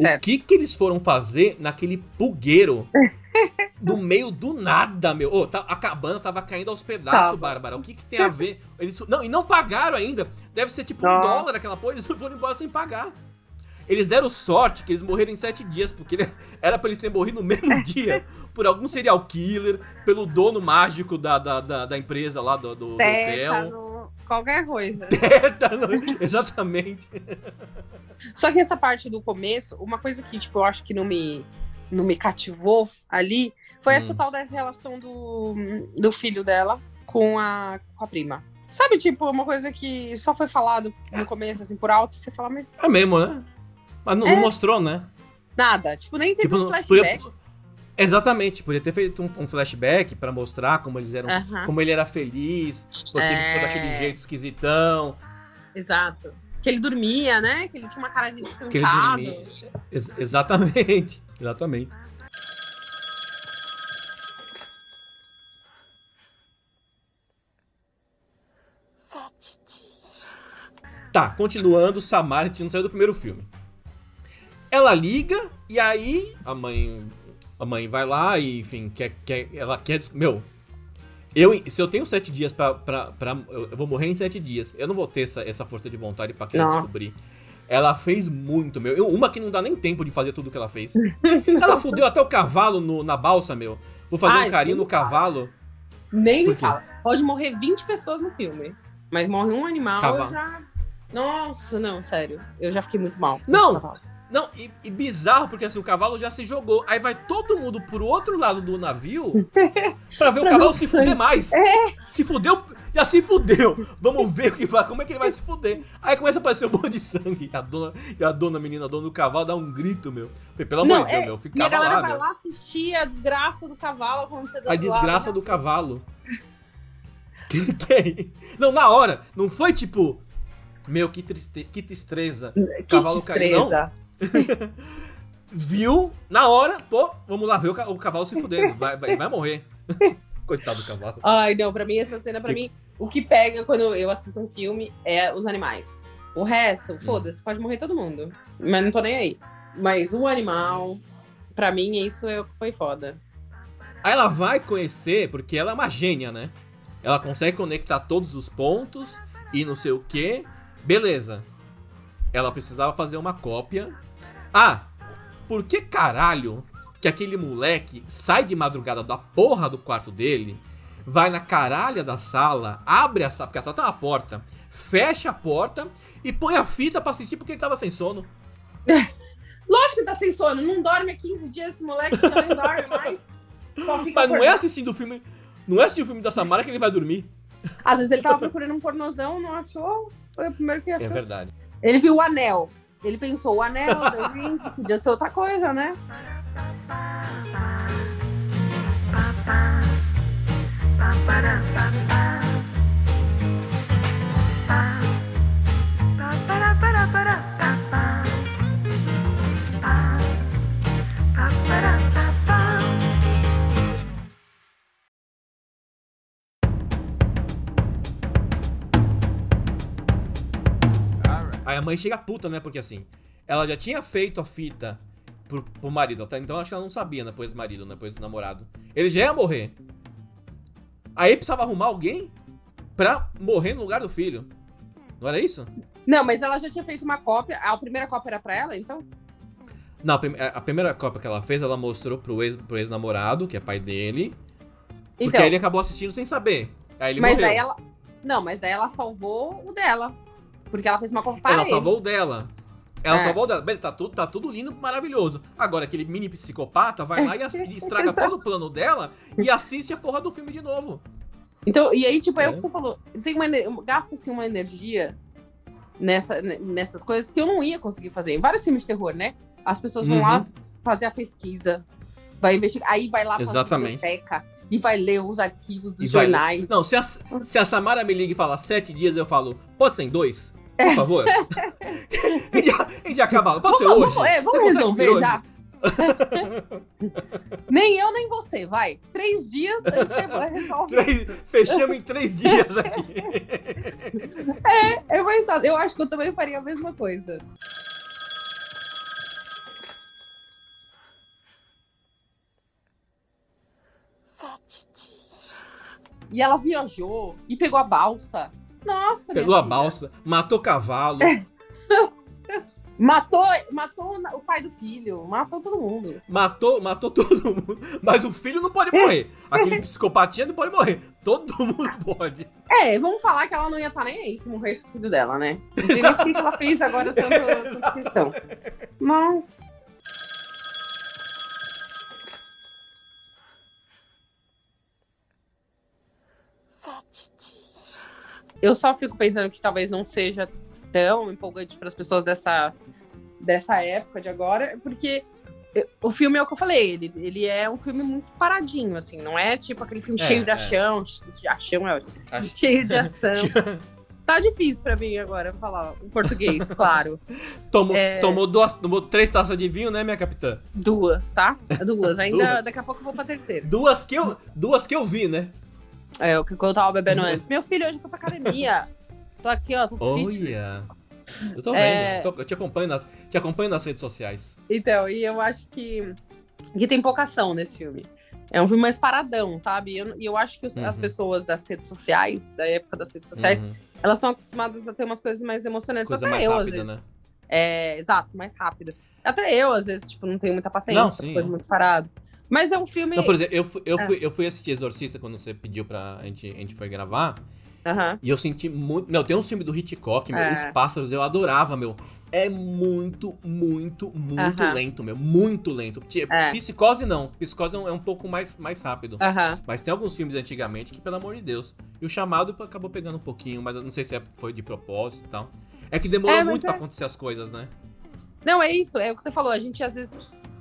Certo. O que que eles foram fazer naquele pugueiro no meio do nada, meu? Oh, tá, a cabana tava caindo aos pedaços, tá. Bárbara. O que que tem a ver? Eles, não, e não pagaram ainda. Deve ser tipo Nossa. um dólar aquela porra. Eles foram embora sem pagar. Eles deram sorte que eles morreram em sete dias, porque era pra eles terem morrido no mesmo dia por algum serial killer, pelo dono mágico da, da, da, da empresa lá do, do, do hotel. Qualquer coisa. Tétano, exatamente. Só que essa parte do começo, uma coisa que, tipo, eu acho que não me, não me cativou ali, foi hum. essa tal dessa relação do, do filho dela com a, com a prima. Sabe, tipo, uma coisa que só foi falado no começo, assim, por alto, e você fala, mas. É mesmo, né? Mas não, é. não mostrou, né? Nada. Tipo, nem teve tipo, um flashback. Podia... Exatamente, podia ter feito um, um flashback para mostrar como eles eram, uh -huh. como ele era feliz, porque é... ele ficou daquele jeito esquisitão. Exato. Que ele dormia, né? Que ele tinha uma cara de descansado. Que ele dormia. Ex exatamente, exatamente. Sete dias. Tá, continuando, Samara, a gente não saiu do primeiro filme. Ela liga e aí a mãe a mãe vai lá e, enfim, quer, quer, ela quer. Meu, eu, se eu tenho sete dias pra, pra, pra. Eu vou morrer em sete dias. Eu não vou ter essa, essa força de vontade pra querer Nossa. descobrir. Ela fez muito, meu. Eu, uma que não dá nem tempo de fazer tudo que ela fez. ela fudeu até o cavalo no, na balsa, meu. Vou fazer Ai, um carinho no cavalo. Nem me fala. Pode morrer 20 pessoas no filme. Mas morre um animal, cavalo. já. Nossa, não, sério. Eu já fiquei muito mal. Não! Não, e, e, bizarro, porque assim, o cavalo já se jogou. Aí vai todo mundo pro outro lado do navio pra ver pra o cavalo se sangue. fuder mais. É. Se fudeu, já se fudeu. Vamos ver o que vai, como é que ele vai se fuder. Aí começa a aparecer um monte de sangue. E a dona, e a dona menina, a dona do cavalo, dá um grito, meu. Pelo amor de Deus, é, meu. Fica e a galera lá, vai meu. lá assistir a desgraça do cavalo acontecendo. A desgraça lado, do né? cavalo. que, que é? Não, na hora. Não foi tipo. Meu, que, triste, que tristeza. Que cavalo tristeza. Caiu, não. Viu, na hora, pô, vamos lá ver o, cavalo se fudendo. Vai, vai, vai morrer. Coitado do cavalo. Ai, não, pra mim, essa cena, pra que... mim, o que pega quando eu assisto um filme é os animais. O resto, hum. foda-se, pode morrer todo mundo. Mas não tô nem aí. Mas o animal, pra mim, isso é o que foi foda. Aí ela vai conhecer, porque ela é uma gênia, né? Ela consegue conectar todos os pontos e não sei o que. Beleza. Ela precisava fazer uma cópia ah, por que caralho que aquele moleque sai de madrugada da porra do quarto dele, vai na caralha da sala, abre a sala, porque a sala tá na porta, fecha a porta e põe a fita para assistir porque ele tava sem sono. Lógico que tá sem sono, não dorme há 15 dias esse moleque nem dorme mais. Mas não é assistindo o filme. Não é assistindo o filme da Samara que ele vai dormir. Às vezes ele tava procurando um pornozão, não achou. Foi o primeiro que achou. É verdade. Ele viu o anel. Ele pensou, o anel, deu 20, podia ser outra coisa, né? Aí a mãe chega puta, né? Porque assim, ela já tinha feito a fita pro, pro marido, tá? então acho que ela não sabia, né? Depois do marido, né? Depois do namorado. Ele já ia morrer. Aí precisava arrumar alguém pra morrer no lugar do filho. Não era isso? Não, mas ela já tinha feito uma cópia. A primeira cópia era pra ela, então? Não, a primeira cópia que ela fez, ela mostrou pro ex-namorado, ex que é pai dele. Porque então, aí ele acabou assistindo sem saber. Aí ele mas morreu. daí ela. Não, mas daí ela salvou o dela. Porque ela fez uma comparação. Ela salvou o dela. Ela é. salvou o dela. Beleza, tá tudo, tá tudo lindo, maravilhoso. Agora, aquele mini psicopata vai lá e estraga todo o plano dela e assiste a porra do filme de novo. Então, e aí, tipo, é, é o que você falou. Tem uma, gasta-se uma energia nessa, nessas coisas que eu não ia conseguir fazer. Em vários filmes de terror, né? As pessoas vão uhum. lá fazer a pesquisa, vai investigar, aí vai lá pra biblioteca e vai ler os arquivos dos jornais. Não, se a, se a Samara me liga e fala sete dias, eu falo, pode ser em dois? Por favor. a, gente já, a gente já acabou. Pode vamos, ser hoje. Vamos, é, vamos resolver já. nem eu, nem você, vai. Três dias a gente resolve. Três, fechamos em três dias aqui. é, é mais. Eu acho que eu também faria a mesma coisa. Sete dias. E ela viajou e pegou a balsa nossa, Pegou a balsa, matou cavalo. Matou, matou o pai do filho, matou todo mundo. Matou, matou todo mundo. Mas o filho não pode morrer. Aquele psicopatia não pode morrer. Todo mundo pode. É, vamos falar que ela não ia estar nem aí se morresse o filho dela, né? Não sei nem que ela fez agora tanto, tanta questão. Mas. Eu só fico pensando que talvez não seja tão empolgante para as pessoas dessa, dessa época de agora, porque o filme é o que eu falei, ele, ele é um filme muito paradinho, assim, não é tipo aquele filme é, cheio de é. ação, é. ação é Acho... cheio de ação. tá difícil pra mim agora falar o português, claro. Tomou, é... tomou, duas, tomou três taças de vinho, né, minha capitã? Duas, tá? Duas. Ainda duas. daqui a pouco eu vou pra terceira. Duas que eu, duas que eu vi, né? É, o que eu tava bebendo antes. Meu filho hoje foi pra academia. Tô aqui, ó, tô Olha. fitness. Eu tô vendo, é... tô, eu te acompanho, nas, te acompanho nas redes sociais. Então, e eu acho que, que tem pouca ação nesse filme. É um filme mais paradão, sabe? E eu, eu acho que os, uhum. as pessoas das redes sociais, da época das redes sociais, uhum. elas estão acostumadas a ter umas coisas mais emocionantes. Coisa Até mais eu, rápida, né? É, exato, mais rápida. Até eu, às vezes, tipo, não tenho muita paciência, não, sim, coisa muito parado. Mas é um filme. Não, por exemplo, eu, fui, eu, é. fui, eu fui assistir Exorcista quando você pediu pra. A gente, a gente foi gravar. Uhum. E eu senti muito. Meu, tem um filme do Hitchcock, meu, é. Os Pássaros, eu adorava, meu. É muito, muito, muito uhum. lento, meu. Muito lento. Tipo, é. Psicose não. Psicose é um, é pouco mais, mais rápido. Uhum. Mas tem alguns filmes antigamente que, pelo amor de Deus. E o chamado acabou pegando um pouquinho, mas eu não sei se é, foi de propósito e tal. É que demorou é, muito é... pra acontecer as coisas, né? Não, é isso, é o que você falou. A gente às vezes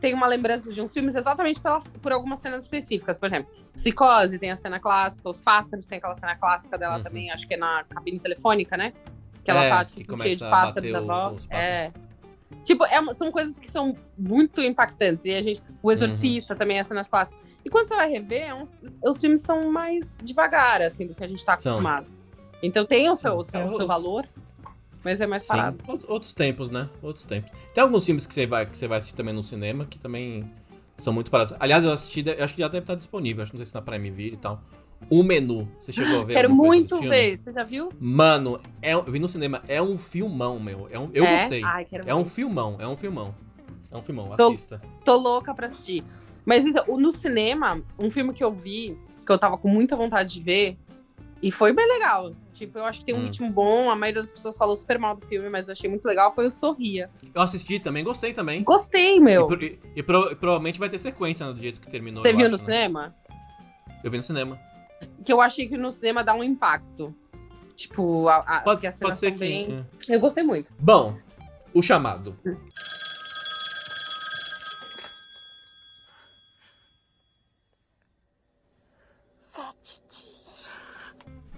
tem uma lembrança de uns filmes exatamente pelas, por algumas cenas específicas. Por exemplo, Psicose tem a cena clássica, Os Pássaros tem aquela cena clássica dela uhum. também, acho que é na cabine telefônica, né? Que ela é, tá, tipo, cheia de pássaros à volta. É. Tipo, é, são coisas que são muito impactantes. E a gente. O Exorcista uhum. também é cenas clássicas. E quando você vai rever, é um, os filmes são mais devagar, assim, do que a gente tá acostumado. São. Então tem o seu, o seu, é, o seu valor. Mas é mais Sim. parado. Outros tempos, né? Outros tempos. Tem alguns filmes que você vai, que você vai assistir também no cinema que também são muito parados. Aliás, eu assisti, eu acho que já deve estar disponível. Acho que não sei se na Prime Video e tal. O menu. Você chegou a ver? Quero muito ver. Você já viu? Mano, é, eu vi no cinema. É um filmão, meu. É um, eu é? gostei. Ai, é ver. um filmão. É um filmão. É um filmão. Assista. Tô, tô louca pra assistir. Mas então, no cinema, um filme que eu vi, que eu tava com muita vontade de ver, e foi bem legal. Tipo, eu acho que tem um hum. ritmo bom. A maioria das pessoas falou super mal do filme, mas eu achei muito legal. Foi o Sorria. Eu assisti também, gostei também. Gostei, meu. E, e, e pro, provavelmente vai ter sequência do jeito que terminou. Você viu acho, no né? cinema? Eu vi no cinema. Que eu achei que no cinema dá um impacto. Tipo, a, a, pode, a pode ser que... bem... É. Eu gostei muito. Bom, o chamado. Hum.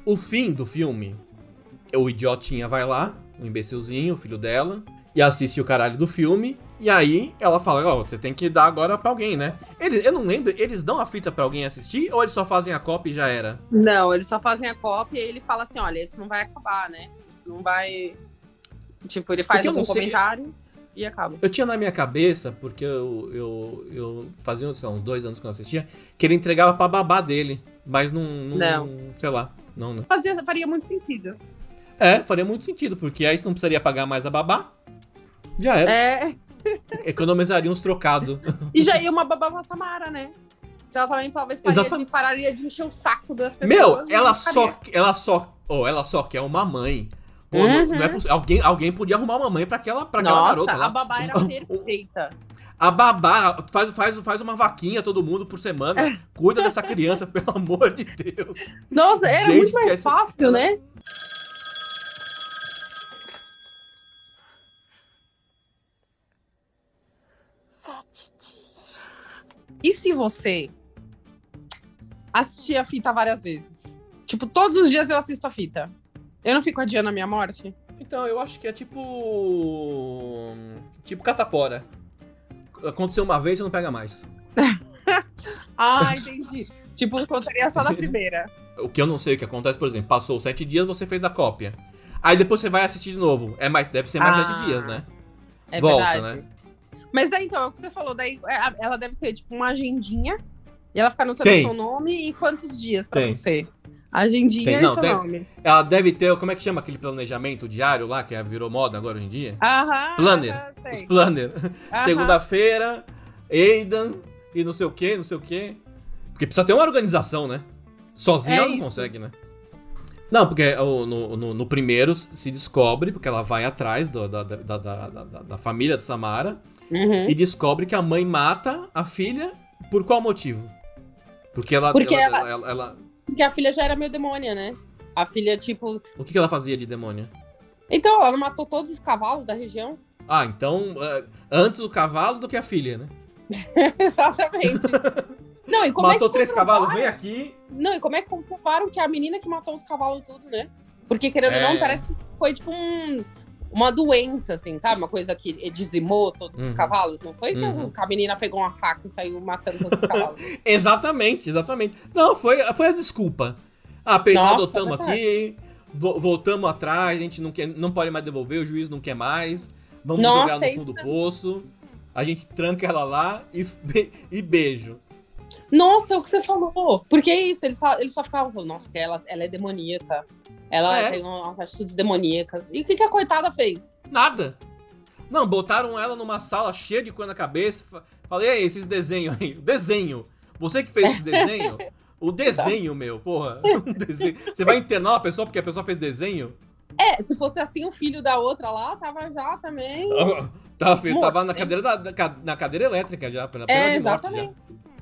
O fim do filme, o idiotinha vai lá, o imbecilzinho, o filho dela, e assiste o caralho do filme. E aí ela fala, ó, oh, você tem que dar agora pra alguém, né? Eles, eu não lembro, eles dão a fita pra alguém assistir ou eles só fazem a cópia e já era? Não, eles só fazem a cópia e ele fala assim, olha, isso não vai acabar, né? Isso não vai. Tipo, ele faz algum comentário e acaba. Eu tinha na minha cabeça, porque eu, eu, eu fazia lá, uns dois anos que eu assistia, que ele entregava pra babá dele. Mas não, não, não. sei lá. Não, né? Fazia, faria muito sentido. É, faria muito sentido, porque aí você não precisaria pagar mais a babá. Já era. É. Economizaria uns trocados. E já ia uma babá pra Samara, né? Se ela também talvez pararia de, pararia de encher o saco das pessoas. Meu, ela só, ela só. Oh, ela só quer uma mãe. Pô, uhum. não, não é possível. Alguém, alguém podia arrumar uma mãe pra aquela, pra aquela Nossa, garota. Nossa, a babá era perfeita. A babá faz, faz, faz uma vaquinha todo mundo por semana. Cuida dessa criança, pelo amor de Deus. Nossa, era Gente, muito mais fácil, né? Sete dias. E se você assistir a fita várias vezes? Tipo, todos os dias eu assisto a fita. Eu não fico adiando a minha morte? Então, eu acho que é tipo. Tipo catapora aconteceu uma vez, você não pega mais. ah, entendi. tipo, contaria só na primeira. O que eu não sei o que acontece, por exemplo, passou sete dias, você fez a cópia. Aí depois você vai assistir de novo. É mais, deve ser mais ah, sete dias, né? É Volta, verdade. né? Mas daí então, é o que você falou, daí é, ela deve ter tipo uma agendinha e ela fica anotando Tem. seu nome e quantos dias pra Tem. você Agendinha Tem, é não, seu tem- nome. Ela deve ter, como é que chama aquele planejamento diário lá, que é- virou moda agora hoje em dia? Aham. Planner. aham, Os planner. Segunda-feira, Aidan e não sei o que, não sei o que. Porque precisa ter uma organização, né? Sozinha É ela não isso. consegue, né? Não, porque o- no, no, no primeiro se descobre, porque ela vai atrás do- da, da, da, da, da- da família de Samara Uhum. e descobre que a mãe mata a filha por qual motivo? Porque ela. Porque ela, ela- ela- ela- Porque a filha já era meio demônia, né? A filha, tipo. o que, que ela fazia de demônio? Então, ela matou todos os cavalos da região? Ah, então. é, antes o cavalo do que a filha, né? Exatamente. Não, e como Matou é que três cavalos, vem aqui. Não, e como é que comprovaram que é a menina que matou os cavalos tudo, né? Porque, querendo ou É. não, parece que foi tipo um- uma doença, assim, sabe? Uma coisa que dizimou todos os Uhum. cavalos. Não foi que Uhum. a menina pegou uma faca e saiu matando todos os cavalos. Exatamente, exatamente. Não, foi, foi a desculpa. Ah, Nossa, adotamos verdade. aqui, vo- voltamos atrás, a gente não, quer, não pode mais devolver, o juiz não quer mais. Vamos Nossa, jogar é no fundo do mesmo. poço. A gente tranca ela lá e, e beijo. Nossa, é o que você falou. Porque é isso, eles só, eles só ficavam falando, nossa, porque ela, ela é demoníaca. Ela É. tem umas atitudes demoníacas. E o que, que a coitada fez? Nada. Não, botaram ela numa sala cheia de coisa na cabeça. fa- Falei, aí, esses desenhos aí. Desenho. Você que fez esse desenho? O desenho, meu, porra. Um desenho. Você vai internar uma pessoa porque a pessoa fez desenho? É, se fosse assim, o filho da outra lá tava já também. Tava, filho, tava na cadeira, da, na cadeira elétrica já, pena É, de morte já. exatamente.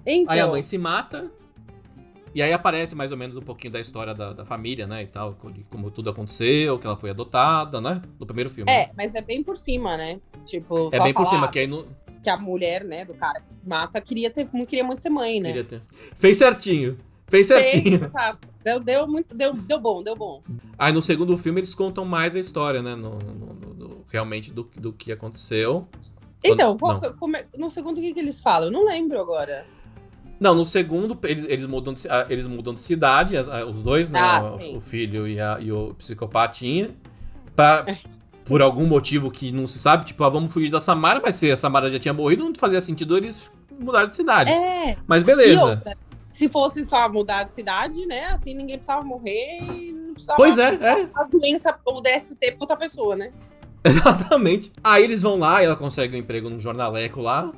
Então, Aí a mãe se mata. E aí aparece mais ou menos um pouquinho da história da, da família, né? E tal, como tudo aconteceu, que ela foi adotada, né? No primeiro filme. É, mas é bem por cima, né? Tipo, É só bem por cima, que aí não. que a mulher, né, do cara que mata, queria, ter, queria muito ser mãe, né? Queria ter. Fez certinho. Fez certinho. Fez, tá. deu, deu muito, deu, deu bom, deu bom. Aí no segundo filme eles contam mais a história, né? No, no- no- realmente do, do que aconteceu. Então, Quando- qual- como é- no segundo o que, que eles falam? Eu não lembro agora. Não, no segundo, eles, eles, mudam, de, ah, eles mudam de cidade, ah, os dois, né? Ah, o, o filho e, a- e o psicopatinha. Pra, por algum motivo que não se sabe, tipo, ah, vamos fugir da Samara, mas se a Samara já tinha morrido, não fazia sentido eles mudarem de cidade. É, Mas beleza. outra, se fosse só mudar de cidade, né, assim, ninguém precisava morrer e não precisava Pois é, é. a doença ou DST pra outra pessoa, né? Exatamente. Aí eles vão lá ela consegue um emprego no jornaleco lá.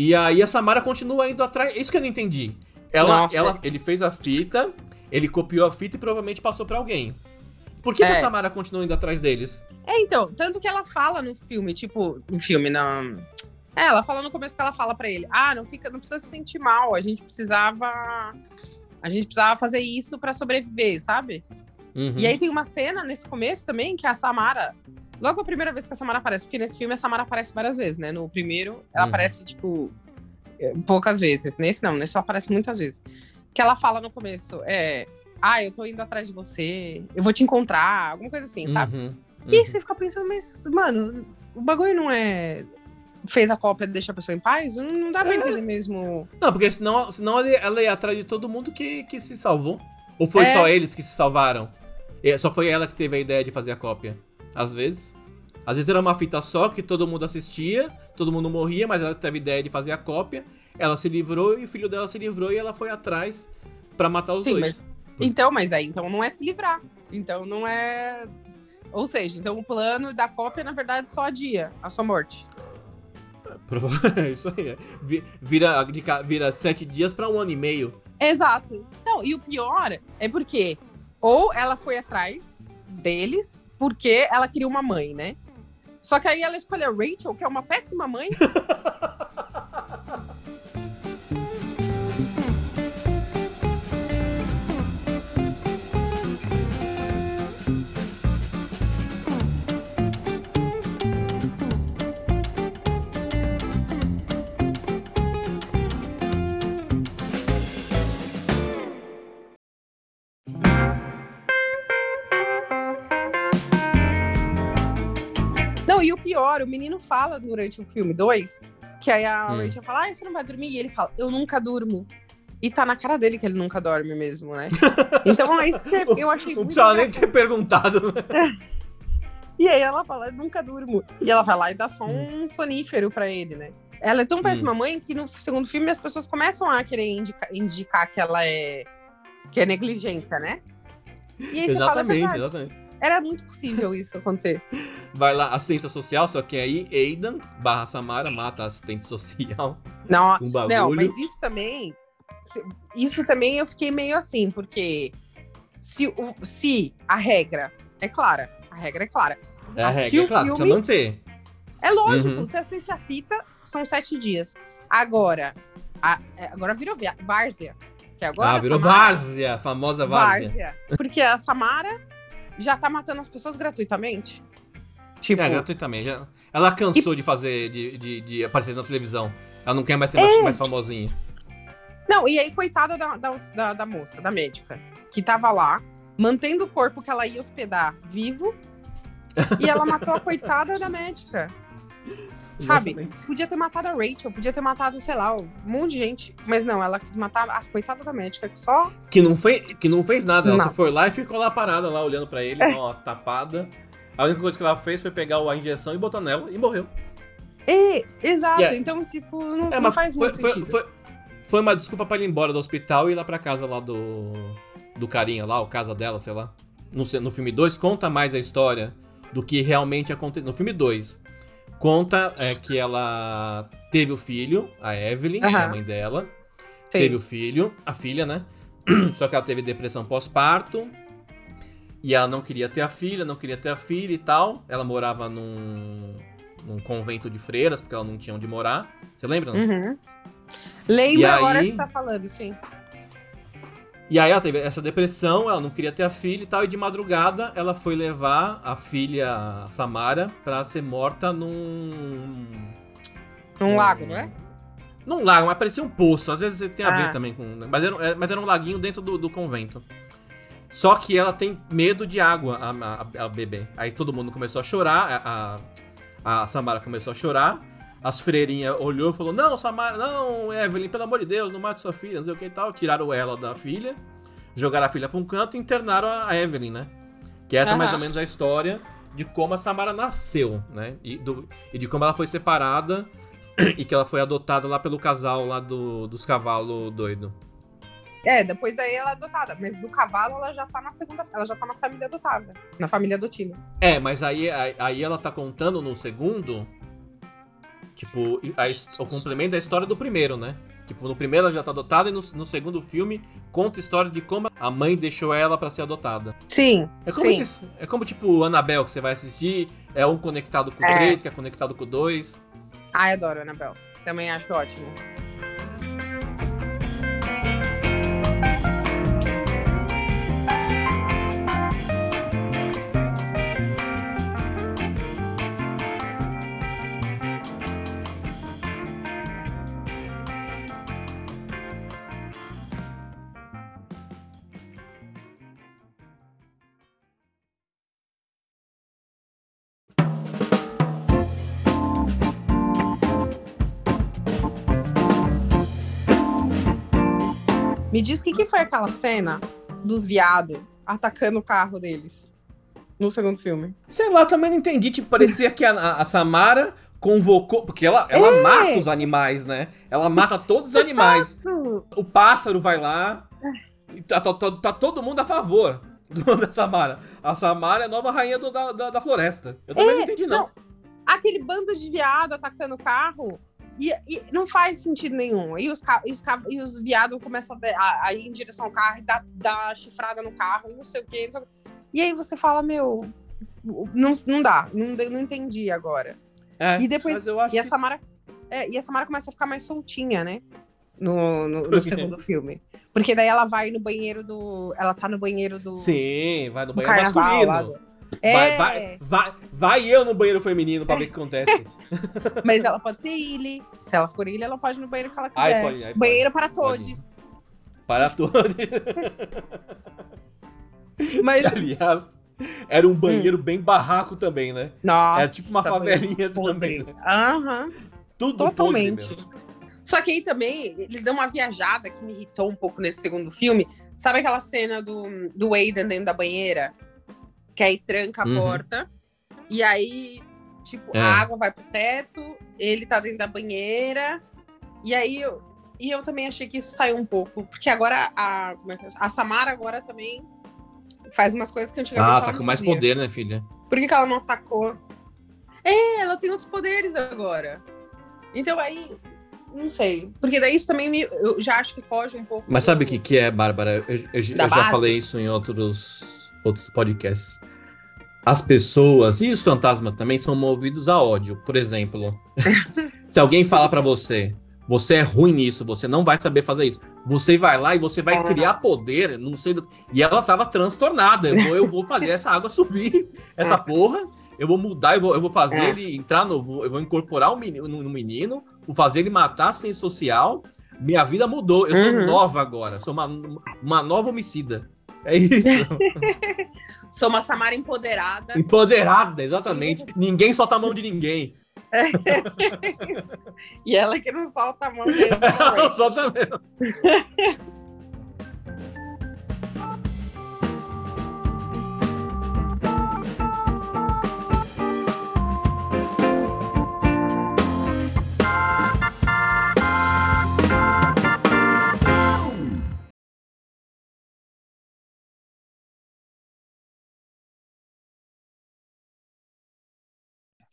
E aí a Samara continua indo atrás. Isso que eu não entendi. Ela, Nossa. ela, ele fez a fita, ele copiou a fita e provavelmente passou pra alguém. Por que, que a É. Samara continua indo atrás deles? É, então, tanto que ela fala no filme, tipo, no filme, não. É, ela fala no começo que ela fala pra ele: "Ah, não fica, não precisa se sentir mal, a gente precisava a gente precisava fazer isso pra sobreviver, sabe?" Uhum. E aí tem uma cena nesse começo também que a Samara, logo a primeira vez que a Samara aparece, porque nesse filme a Samara aparece várias vezes, né? No primeiro, ela Uhum. aparece tipo eh, poucas vezes, nesse não, nesse só aparece muitas vezes. Que ela fala no começo, é, ah, eu tô indo atrás de você, eu vou te encontrar, alguma coisa assim, sabe? Uhum. E Uhum. você fica pensando, mas, mano, o bagulho não é. Fez a cópia e deixa a pessoa em paz? Não, não dá pra entender mesmo. Não, porque senão, senão ela ia- ela ia atrás de todo mundo que, que se salvou. Ou foi É. só eles que se salvaram? É, Só foi ela que teve a ideia de fazer a cópia. Às vezes. Às vezes era uma fita só que todo mundo assistia, todo mundo morria, mas ela teve ideia de fazer a cópia. Ela se livrou e o filho dela se livrou e ela foi atrás pra matar os Sim, dois. mas. Então, mas aí, então não é se livrar. Então não é. Ou seja, então o plano da cópia, na verdade, só adia a sua morte. É isso aí. é. Vi- Vira, vira sete dias pra um ano e meio. Exato. Não, e o pior é porque ou ela foi atrás deles porque ela queria uma mãe, né? Só que aí ela escolheu a Rachel, que é uma péssima mãe. e o menino fala durante o filme 2, que aí a Hum. Rachel fala, ah, você não vai dormir? E ele fala, eu nunca durmo. E tá na cara dele que ele nunca dorme mesmo, né? Então é isso que eu achei Não precisava nem ter perguntado. né? E aí ela fala, eu nunca durmo. E ela vai lá e dá só um sonífero pra ele, né? Ela é tão péssima mãe que no segundo filme as pessoas começam a querer indica- indicar que ela é. que é negligência, né? E aí exatamente, você fala, exatamente. Era muito possível isso acontecer. Vai lá, assistência social, só que aí Aidan barra Samara mata a assistente social. Não, não, mas isso também. Isso também eu fiquei meio assim, porque se, se a regra é clara, a regra é clara. É a regra, é clara, filme, precisa manter. É lógico, uhum. você assiste a fita, são sete dias. Agora, a, é, agora virou Várzea. Que agora ah, virou Samara, Várzea, famosa Várzea. Várzea. Porque a Samara já tá matando as pessoas gratuitamente. Tipo... É, gratuitamente. Ela cansou e... de fazer, de, de, de, aparecer na televisão. Ela não quer mais ser é. mais famosinha. Não, e aí, coitada da, da, da, moça, da médica, que tava lá, mantendo o corpo que ela ia hospedar vivo, e ela matou a coitada da médica. Sabe? Exatamente. Podia ter matado a Rachel, podia ter matado, sei lá, um monte de gente. Mas não, ela quis matar a coitada da médica, que só. Que não, fez, que não fez nada. Ela só foi lá e ficou lá parada, lá olhando para ele, é. ó, tapada. A única coisa que ela fez foi pegar a injeção e botar nela e morreu. É, exato. Yeah. Então, tipo, não, é, não faz foi, muito foi, sentido. Foi, foi uma desculpa para ir embora do hospital e ir lá pra casa lá do. Do carinha lá, ou casa dela, sei lá. No, no filme 2, conta mais a história do que realmente aconteceu. No filme 2, Conta é, que ela teve o filho, a Evelyn, uhum. a mãe dela. Sim. Teve o filho, a filha, né? Só que ela teve depressão pós-parto. E ela não queria ter a filha, não queria ter a filha e tal. Ela morava num, num convento de freiras, porque ela não tinha onde morar. Você lembra? Não? Uhum. Lembro agora que você tá falando, sim. E aí ela teve essa depressão, ela não queria ter a filha e tal, e de madrugada ela foi levar a filha Samara pra ser morta num. Num lago, não é? Num lago, mas parecia um poço. Às vezes tem a ah. ver também com. Mas era, mas era um laguinho dentro do, do convento. Só que ela tem medo de água, a, a, a bebê. Aí todo mundo começou a chorar, a, a, a Samara começou a chorar. As freirinhas olhou e falou: Não, Samara, não, Evelyn, pelo amor de Deus, não mate sua filha, não sei o que e tal. Tiraram ela da filha, jogaram a filha pra um canto e internaram a Evelyn, né? Que essa uhum. é mais ou menos a história de como a Samara nasceu, né? E, do, e de como ela foi separada e que ela foi adotada lá pelo casal lá do, dos cavalos doido. É, depois daí ela é adotada, mas do cavalo ela já tá na segunda, ela já tá na família adotada, na família adotiva. É, mas aí, aí, aí ela tá contando no segundo Tipo, a, o complemento da história do primeiro, né? Tipo, no primeiro ela já tá adotada e no, no segundo filme conta a história de como a mãe deixou ela para ser adotada. Sim. É como, sim. Esse, é como tipo Annabelle, que você vai assistir, é um conectado com o é. 3, que é conectado com o 2. Ai, adoro Annabelle. Também acho ótimo. Me diz o que, que foi aquela cena dos viados atacando o carro deles no segundo filme. Sei lá, também não entendi. Tipo, parecia que a, a Samara convocou. Porque ela, ela é. mata os animais, né? Ela mata todos os animais. O pássaro vai lá. E tá, tá, tá, tá, todo mundo a favor do, da Samara. A Samara é a nova rainha do, da, da, da, floresta. Eu também é, não entendi, não. não. Aquele bando de viado atacando o carro e, e, não faz sentido nenhum. E os, e os, e os viados começam a, a, ir em direção ao carro e dar, dar chifrada no carro e não sei o quê. Sei o quê. E aí você fala, meu, não, não dá, não, não entendi agora. É, e depois. e, a Samara, é, e a Samara começa a ficar mais soltinha, né? No, no, no segundo filme. Porque daí ela vai no banheiro do. Ela tá no banheiro do. Sim, vai no banheiro masculino. Lá, é. Vai, vai, vai, vai, eu no banheiro feminino pra ver o que acontece. Mas ela pode ser Illy. Se ela for Illy, ela pode ir no banheiro que ela quiser. Ai, pode, ai, banheiro para todos. Para todos. Mas... Que, aliás, era um banheiro hum. bem barraco também, né? Nossa. Era tipo uma favelinha também, né? Aham. Tudo Totalmente. Só que aí também, eles dão uma viajada que me irritou um pouco nesse segundo filme. Sabe aquela cena do, do Aiden dentro da banheira? Que aí tranca a uhum. porta. E aí, tipo, é. a água vai pro teto, ele tá dentro da banheira. E aí, eu, e eu também achei que isso saiu um pouco. Porque agora a, é a Samara agora também Faz umas coisas que antigamente Ah, tá com mais fazia. poder, né, filha? Por que, que ela não atacou? É, ela tem outros poderes agora. Então aí, não sei. Porque daí isso também me, eu já acho que foge um pouco. Mas do- sabe o que, que é, Bárbara? Eu, eu- eu já base? falei isso em outros, outros podcasts. As pessoas e os fantasmas também são movidos a ódio. Por exemplo, se alguém falar pra você, você é ruim nisso, você não vai saber fazer isso. Você vai lá e você vai É. criar poder, não sei. do- E ela tava transtornada. Eu vou, eu vou fazer essa água subir, essa É. porra. Eu vou mudar, eu vou, eu vou fazer É. ele entrar no. Eu vou incorporar o menino, no, no menino, vou fazer ele matar sem social. Minha vida mudou. Eu sou Uhum. nova agora. Sou uma, uma nova homicida. É isso. Sou uma Samara empoderada. Empoderada, exatamente. Ninguém solta a mão de ninguém. e ela que não solta a mão mesmo. né? solta mesmo.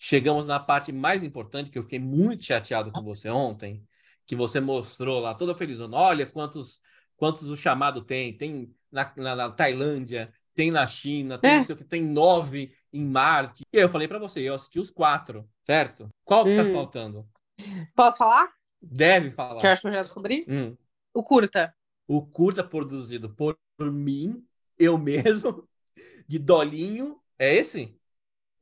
Chegamos na parte mais importante, que eu fiquei muito chateado com você ontem, que você mostrou lá, toda feliz. Olha quantos, quantos o chamado tem. Tem na, na- na Tailândia, tem na China, tem É. sei o que, tem nove em Marte. E eu falei pra você, eu assisti os quatro, certo? Qual que tá Hum. faltando? Posso falar? Deve falar. Que eu acho que eu já descobri. Hum. O curta. O curta produzido por mim, eu mesmo, de Dolinho. É esse?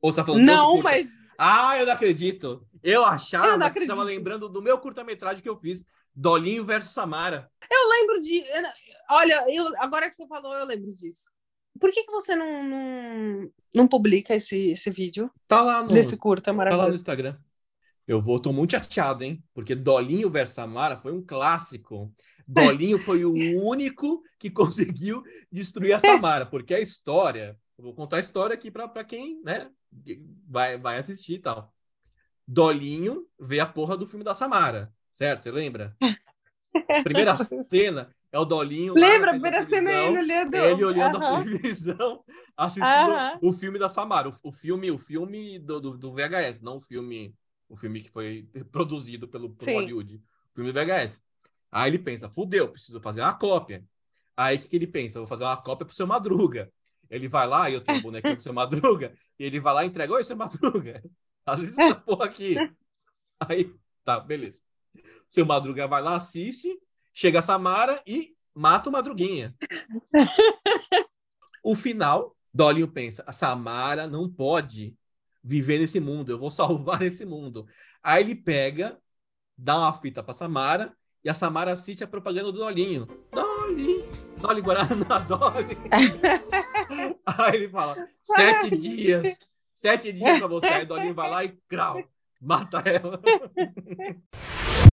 Ou você tá falando Não, mas Ah, eu não acredito. Eu achava Eu que você estava lembrando do meu curta-metragem que eu fiz, Dolinho versus Samara. eu lembro de. Olha, eu, agora que você falou, eu lembro disso. Por que, que você não, não, não publica esse, esse vídeo Tá lá no, desse curta tá lá no maravilhoso? Instagram. Eu vou, tô muito chateado, hein? Porque Dolinho versus Samara foi um clássico. Dolinho foi o único que conseguiu destruir a Samara, porque a história, eu vou contar a história aqui para quem, né, vai, vai assistir e tal. Dolinho vê a porra do filme da Samara, certo? Você lembra? Primeira cena é o Dolinho. Lembra? A primeira cena é ele olhando. ele olhando a televisão, assistindo o filme da Samara, o, o filme, o filme do, do, do VHS, não o filme, o filme que foi produzido pelo, pelo Sim. Hollywood, o filme do VHS. Aí ele pensa, fudeu, preciso fazer uma cópia. Aí o que, que ele pensa? Vou fazer uma cópia pro seu Madruga. Ele vai lá, e eu tenho o bonequinho do seu Madruga, e ele vai lá e entrega, oi, seu Madruga, assiste essa porra aqui. Aí, tá, beleza. Seu Madruga vai lá, assiste, chega a Samara e mata o Madruguinha. O final, Dolinho pensa: a Samara não pode viver nesse mundo, eu vou salvar esse mundo. Aí ele pega, dá uma fita pra Samara e a Samara assiste a propaganda do Dolinho. Dolly! Dolly Guaraná, Dolly! Aí ele fala: sete dias, sete dias pra você. Aí Dolinho vai lá e crau, mata ela.